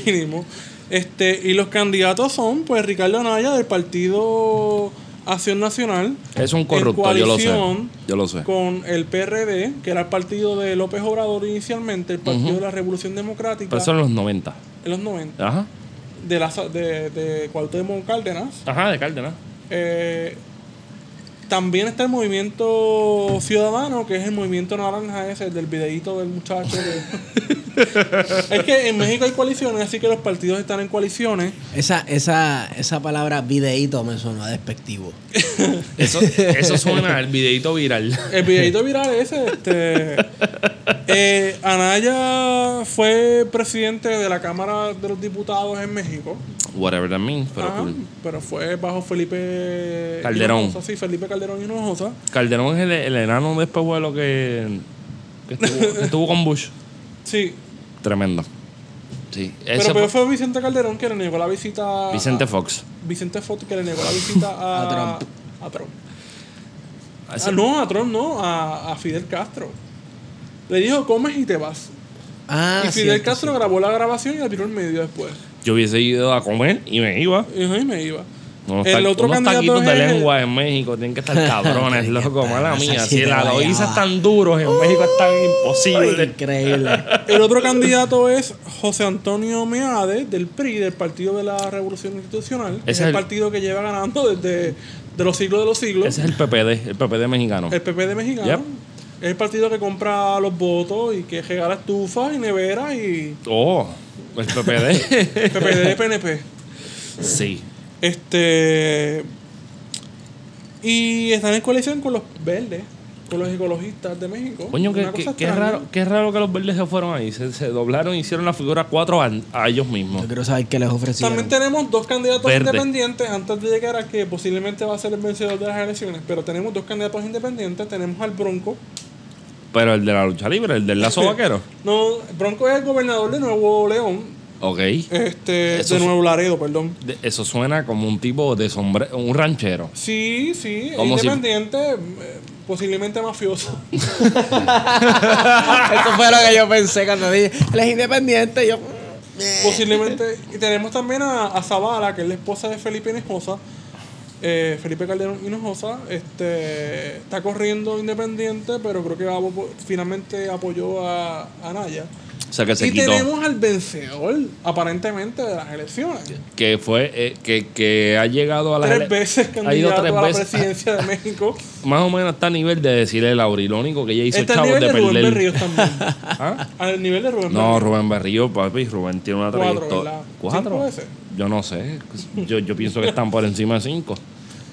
mínimo. Este, y los candidatos son, pues, Ricardo Anaya del Partido Acción Nacional. Es un corrupto, yo lo sé. Yo lo sé. Con el PRD, que era el partido de López Obrador inicialmente, el Partido de la Revolución Democrática, Pero eso en los 90. en los 90, Ajá. de, la, de, de Cuauhtémoc Cárdenas. Ajá, de Cárdenas. Eh, también está el movimiento ciudadano, que es el movimiento naranja ese, el del videíto del muchacho. que- es que en México hay coaliciones, así que los partidos están en coaliciones. Esa, esa, esa palabra videíto me sonó despectivo. Eso, eso suena al videito viral. El videito viral ese, este... eh, Anaya fue presidente de la Cámara de los Diputados en México. Whatever that means, pero Ajá, cool. pero fue bajo Felipe Calderón. Hinojosa, sí, Felipe Calderón Hinojosa. Calderón es el, el enano de espejuelo que, que, estuvo, que estuvo con Bush. Sí, Tremendo. Sí. pero, Ese pero fue fue Vicente Calderón que le negó la visita a- Vicente Fox. Vicente Fox que le negó la visita a, A Trump. A Trump. Ese- Ah, no, a Trump no, a, a Fidel Castro. Le dijo, comes y te vas. Ah, y Fidel cierto, Castro grabó la grabación y la tiró en medio después. Yo hubiese ido a comer y me iba. Y ahí me iba. Unos, El otro unos candidato taquitos de es- lengua en México tienen que estar cabrones, loco, mala mía. de Si la loiza guayaba. están duros, en México es tan imposible. increíble. El otro candidato es José Antonio Meade, del PRI, del Partido de la Revolución Institucional. es es el el- partido que lleva ganando desde de los siglos de los siglos. Ese es el PPD, el PPD mexicano. El PPD mexicano. Yep. Es el partido que compra los votos y que regala estufas y neveras y Oh, el PPD. PPD PNP. sí. Este. Y están en coalición con los verdes, con los ecologistas de México. Coño, qué, Una qué- raro, qué raro que los verdes se fueron ahí. Se, se doblaron y hicieron la figura cuatro a, a ellos mismos. Yo quiero saber qué les ofrecieron. También tenemos dos candidatos Verde. independientes antes de llegar a que posiblemente va a ser el vencedor de las elecciones. Pero tenemos dos candidatos independientes. Tenemos al Bronco. Pero el de la lucha libre, el del lazo vaquero. No, el Bronco es el gobernador de Nuevo León. Ok. Este, Eso de Nuevo Laredo, perdón. De- eso suena como un tipo de sombrero, un ranchero. Sí, sí, Como independiente, eh, posiblemente mafioso. Eso fue lo que yo pensé cuando dije, él es independiente. Yo, eh. Posiblemente. Y tenemos también a, a Zavala, que es la esposa de Felipe Hinojosa. Eh, Felipe Calderón Hinojosa. Este, está corriendo independiente, pero creo que va finalmente apoyó a, a Naya. O sea, que se y quitó. tenemos al vencedor, aparentemente, de las elecciones. Que fue, eh, que, que ha llegado a la Tres veces ha ido candidato tres a la presidencia de México. Más o menos está a nivel de decirle Lauri. Lo único que ella hizo Está chavos nivel de de Rubén. Berríos también. ¿Ah? Al nivel de Rubén No, Berríos. Rubén Berrío, papi. Rubén tiene una trayectoria. ¿Cuatro? ¿Cinco veces? Yo no sé. Yo, yo pienso que están por encima de cinco.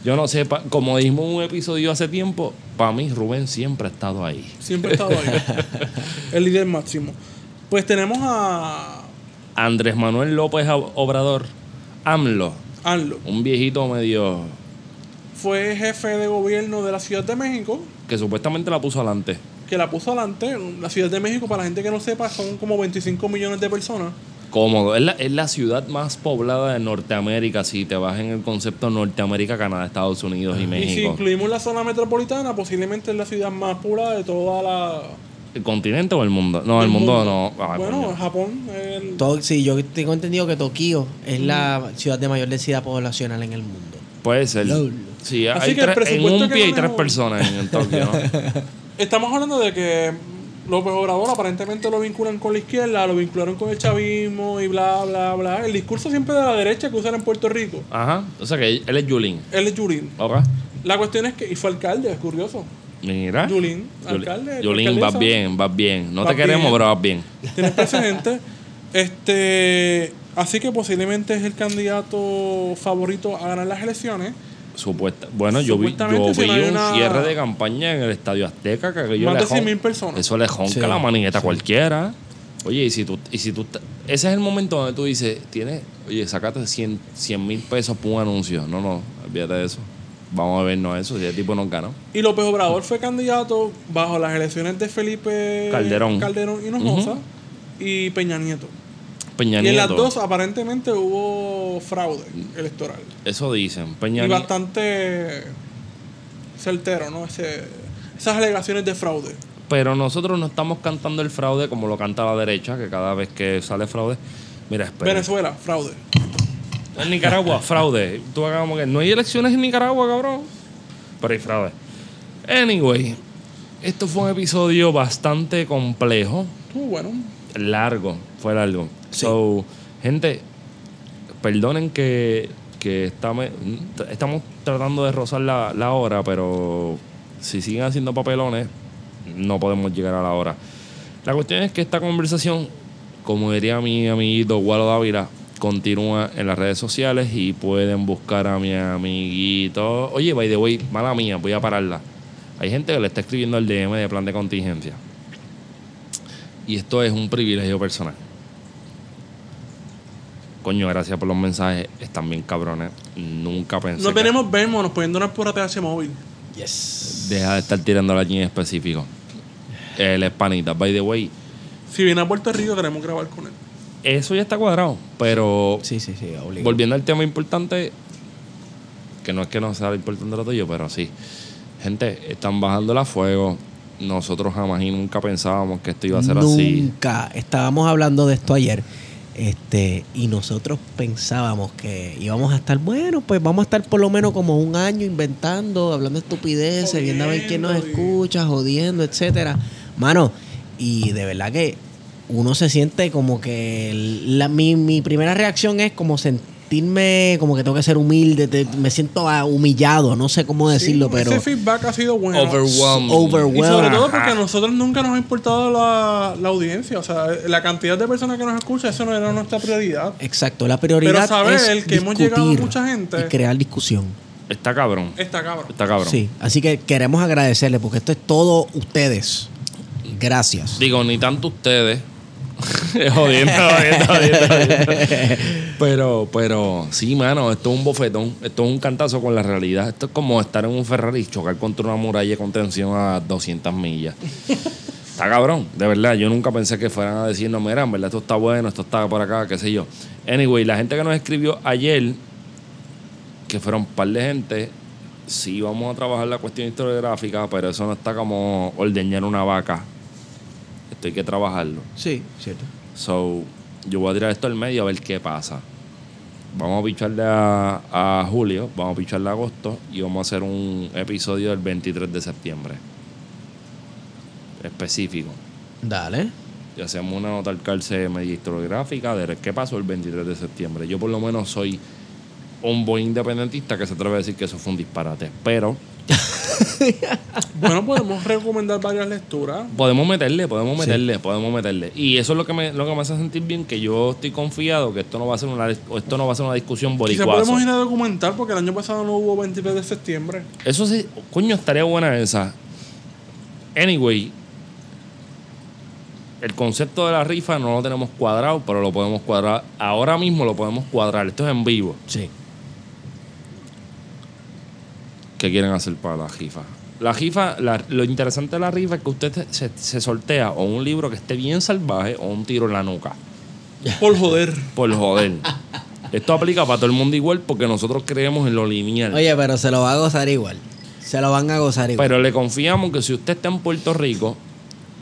Yo no sé, pa- como dijimos en un episodio hace tiempo, para mí Rubén siempre ha estado ahí. Siempre ha estado ahí. el líder máximo. Pues tenemos a Andrés Manuel López Obrador, AMLO, ANLO. un viejito medio Fue jefe de gobierno de la Ciudad de México, que supuestamente la puso adelante. que la puso adelante. La Ciudad de México, para la gente que no sepa, son como 25 millones de personas. Cómodo. Es la, es la ciudad más poblada de Norteamérica, si te vas en el concepto Norteamérica, Canadá, Estados Unidos y Y si México. incluimos la zona metropolitana, posiblemente es la ciudad más poblada de toda la. ¿El continente o el mundo? No, el mundo, no. Ay, bueno, coño. Japón. el- To- sí, yo tengo entendido que Tokio es la ciudad de mayor densidad poblacional en el mundo. Puede ser. Lol. Sí, Así hay que el tres- en un que pie hay tres personas en Tokio, ¿no? Estamos hablando de que López Obrador aparentemente lo vinculan con la izquierda, lo vincularon con el chavismo y bla, bla, bla. El discurso siempre de la derecha que usan en Puerto Rico. Ajá. O sea que él es Yulín. Él es Yurín. Ok. La cuestión es que, y fue alcalde, es curioso. Mira. Yulín, alcalde, Yulín, vas bien, vas bien. No Vas te queremos, bien. pero vas bien. Tienes precedente. este, así que posiblemente es el candidato favorito a ganar las elecciones. Supuesta. Bueno, yo vi, Supuestamente, yo si vi no un una- cierre de campaña en el Estadio Azteca que aquello Más de jon- 100.000 personas. Eso le jonca Sí, la manigueta a cualquiera. Oye, y si tú, y si tú, ese es el momento donde tú dices, tienes, oye, sácate 100 mil pesos por un anuncio. No, no, olvídate de eso. Vamos a vernos eso, si el tipo nos ganó. Y López Obrador fue candidato bajo las elecciones de Felipe Calderón. Calderón Hinojosa y Peña Nieto. Peña y en las dos aparentemente hubo fraude electoral. eso dicen. Peña y Nieto. bastante certero, ¿no? Ese, esas alegaciones de fraude. Pero nosotros no estamos cantando el fraude como lo canta la derecha, que cada vez que sale fraude. Mira, espera. Venezuela, fraude. En Nicaragua, fraude. Tú como que no hay elecciones en Nicaragua, cabrón. Pero hay fraude. Anyway, esto fue un episodio bastante complejo. Estuvo bueno. Largo, fue largo. So, gente, perdonen que, que estamos, estamos tratando de rozar la, la hora, pero si siguen haciendo papelones, no podemos llegar a la hora. La cuestión es que esta conversación, como diría mi amiguito Gualo Dávila, continúa en las redes sociales y pueden buscar a mi amiguito. Oye, by the way, mala mía, voy a pararla. Hay gente que le está escribiendo al DM de plan de contingencia. Y esto es un privilegio personal. Coño, gracias por los mensajes. Están bien cabrones. Nunca pensé. No que- tenemos Venmo, nos pueden donar por ATH móvil. Yes. Deja de estar tirando la en específico. Él es panita. By the way, Si viene a Puerto Rico, queremos grabar con él. Eso ya está cuadrado. Pero Sí, sí, sí, obligado. volviendo al tema importante, que no es que no sea importante lo tuyo, pero sí. Gente, están bajando la fuego. Nosotros jamás y nunca pensábamos que esto iba a ser así. Nunca. Estábamos hablando de esto ayer. Este, y nosotros pensábamos que íbamos a estar, bueno, pues vamos a estar por lo menos como un año inventando, hablando estupideces, viendo a ver quién nos escucha, jodiendo, etcétera. Mano, y de verdad que uno se siente como que la- mi, mi primera reacción es como sentirme como que tengo que ser humilde, te- me siento ah, humillado, no sé cómo decirlo, Sí, pero Ese feedback ha sido bueno. Overwhelming. Y sobre todo porque a nosotros nunca nos ha importado la, la audiencia. O sea, la cantidad de personas que nos escuchan, eso no era nuestra prioridad. Exacto, la prioridad Pero saber es que hemos llegado a discutir mucha gente. y crear discusión. Está cabrón. Está cabrón. Está cabrón. Sí, así que queremos agradecerle porque esto es todo ustedes. Gracias. Digo, ni tanto ustedes. jodiendo, jodiendo, jodiendo, jodiendo. Pero, pero, sí, mano, esto es un bofetón. Esto es un cantazo con la realidad. Esto es como estar en un Ferrari y chocar contra una muralla con tensión a 200 millas. Está cabrón, de verdad. Yo nunca pensé que fueran a decirnos, mira, en verdad esto está bueno, esto está por acá, qué sé yo. Anyway, la gente que nos escribió ayer, que fueron un par de gente, sí vamos a trabajar la cuestión historiográfica, pero eso no está como ordeñar una vaca. Esto hay que trabajarlo. Sí, cierto. So, yo voy a tirar esto al medio a ver qué pasa. Vamos a picharle a, a julio, vamos a picharle a agosto y vamos a hacer un episodio del 23 de septiembre. Específico. Dale. Y hacemos una nota al calce media historiográfica de qué pasó el 23 de septiembre. Yo por lo menos soy un buen independentista que se atreve a decir que eso fue un disparate. Pero Bueno, podemos recomendar varias lecturas. podemos meterle, podemos Sí. meterle, podemos meterle. Y eso es lo que me, lo que me hace sentir bien, que yo estoy confiado que esto no va a ser una, esto no va a ser una discusión Quizá boricuazo. podemos ir a documentar porque el año pasado no hubo 23 de septiembre. Eso sí, coño, estaría buena esa. Anyway, el concepto de la rifa no lo tenemos cuadrado, pero lo podemos cuadrar. Ahora mismo lo podemos cuadrar. Esto es en vivo. Sí. ¿Qué quieren hacer para la rifa? La rifa, la- lo interesante de la rifa es que usted se- se, sortea o un libro que esté bien salvaje o un tiro en la nuca. Por joder. Por joder. Esto aplica para todo el mundo igual porque nosotros creemos en lo lineal. Oye, pero se lo va a gozar igual. Se lo van a gozar igual. Pero le confiamos que si usted está en Puerto Rico,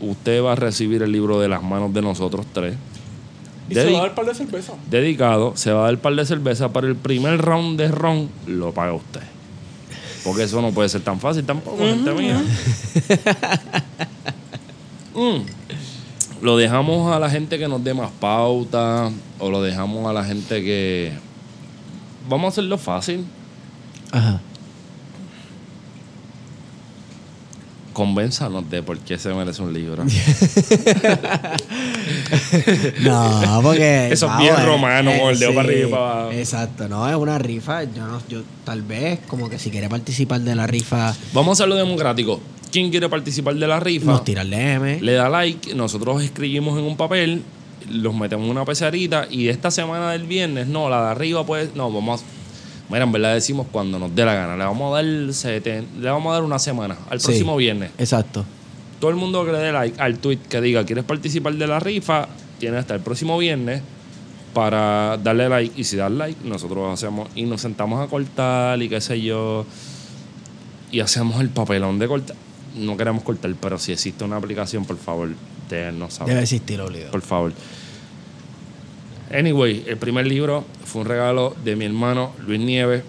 usted va a recibir el libro de las manos de nosotros tres. Y se va a dar par de cerveza. dedicado, se va a dar el par de cerveza para el primer round de ron, lo paga usted. Porque eso no puede ser tan fácil tampoco, gente mía. Mm. Lo dejamos a la gente que nos dé más pauta, o lo dejamos a la gente que. Vamos a hacerlo fácil. Ajá. Convénzanos de por qué se merece un libro. No, porque. Eso es bien eh, romano, el dedo para arriba y para abajo. Exacto, no, es una rifa. Yo, no, yo tal vez, como que si quiere participar de la rifa, Vamos a hacerlo democrático. ¿Quién quiere participar de la rifa? nos tira el DM. Le da like, nosotros escribimos en un papel, los metemos en una pecerita y esta semana del viernes, no, la de arriba pues, no, vamos a... Mira, en verdad decimos cuando nos dé la gana. Le vamos a dar seten- le vamos a dar una semana, al Sí. próximo viernes. Exacto. Todo el mundo que le dé like al tweet que diga quieres participar de la rifa, tiene hasta el próximo viernes para darle like. Y si das like, nosotros hacemos y nos sentamos a cortar y qué sé yo. Y hacemos el papelón de cortar. No queremos cortar, pero si existe una aplicación, por favor, déjenos saber. Debe existir obligado. Por favor. Anyway, el primer libro fue un regalo de mi hermano Luis Nieves.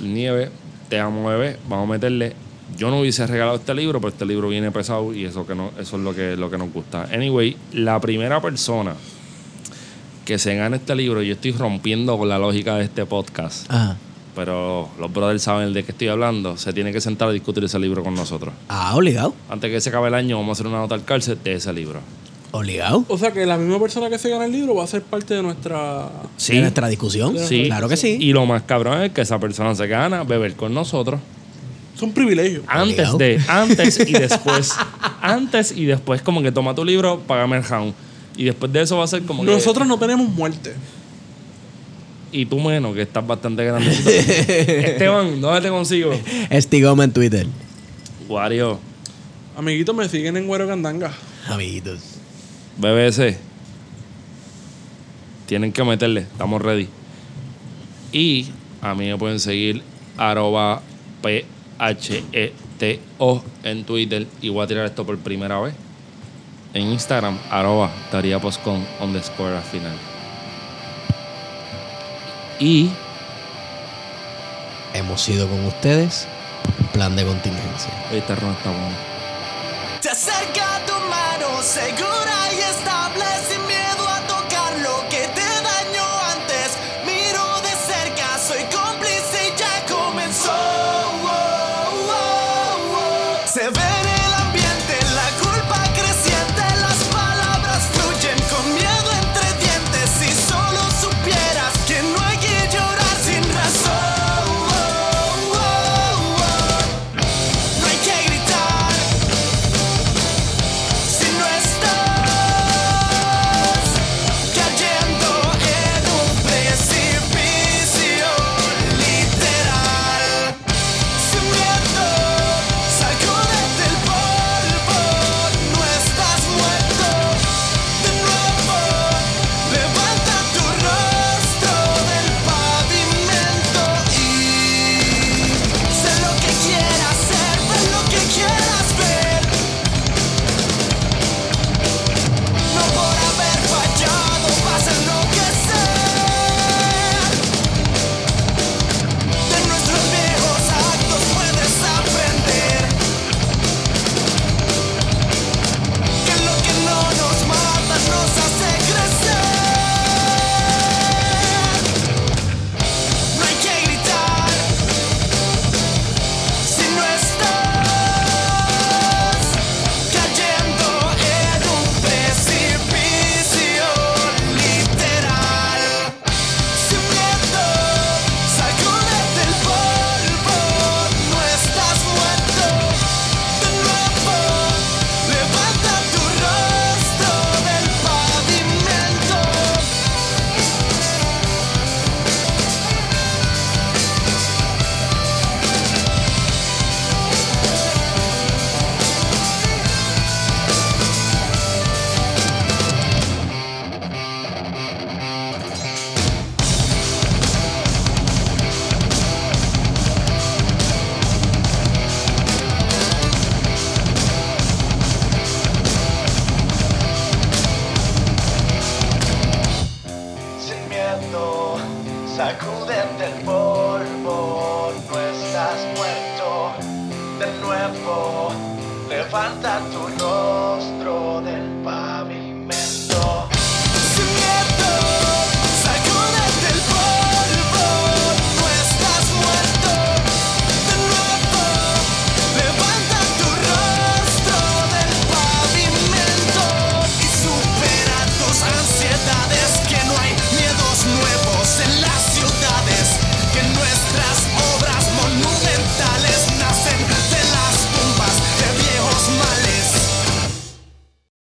Luis Nieves, te amo bebé, vamos a meterle. Yo no hubiese regalado este libro, pero este libro viene pesado y eso que no, eso es lo que, lo que nos gusta. Anyway, la primera persona que se gana este libro, yo estoy rompiendo con la lógica de este podcast. Ajá. pero los brothers saben de qué estoy hablando, se tiene que sentar a discutir ese libro con nosotros. Ah, obligado. Antes que se acabe el año, vamos a hacer una nota al cárcel de ese libro. Obligado. O sea que la misma persona que se gana el libro va a ser parte de nuestra. De nuestra discusión. Sí. Claro que sí. Y lo más cabrón es que esa persona se gana beber con nosotros. Es un privilegio. Antes Obligado. de, antes y después. antes y después, como que toma tu libro, págame el hound. Y después de eso va a ser como que. Nosotros no tenemos muerte. Y tú menos, que estás bastante grande. Esteban, ¿dónde te consigo? Estigoma en Twitter. Wario, Amiguitos, me siguen en Güero Candanga. Amiguitos. BBC. Tienen que meterle, estamos ready. Y a mí me pueden seguir arroba PHETO en Twitter y voy a tirar esto por primera vez. En Instagram, arroba Taría Poscon underscore al final. Y Hemos sido con ustedes. Plan de contingencia. esta ronda está buena. Te acerca tu mano segura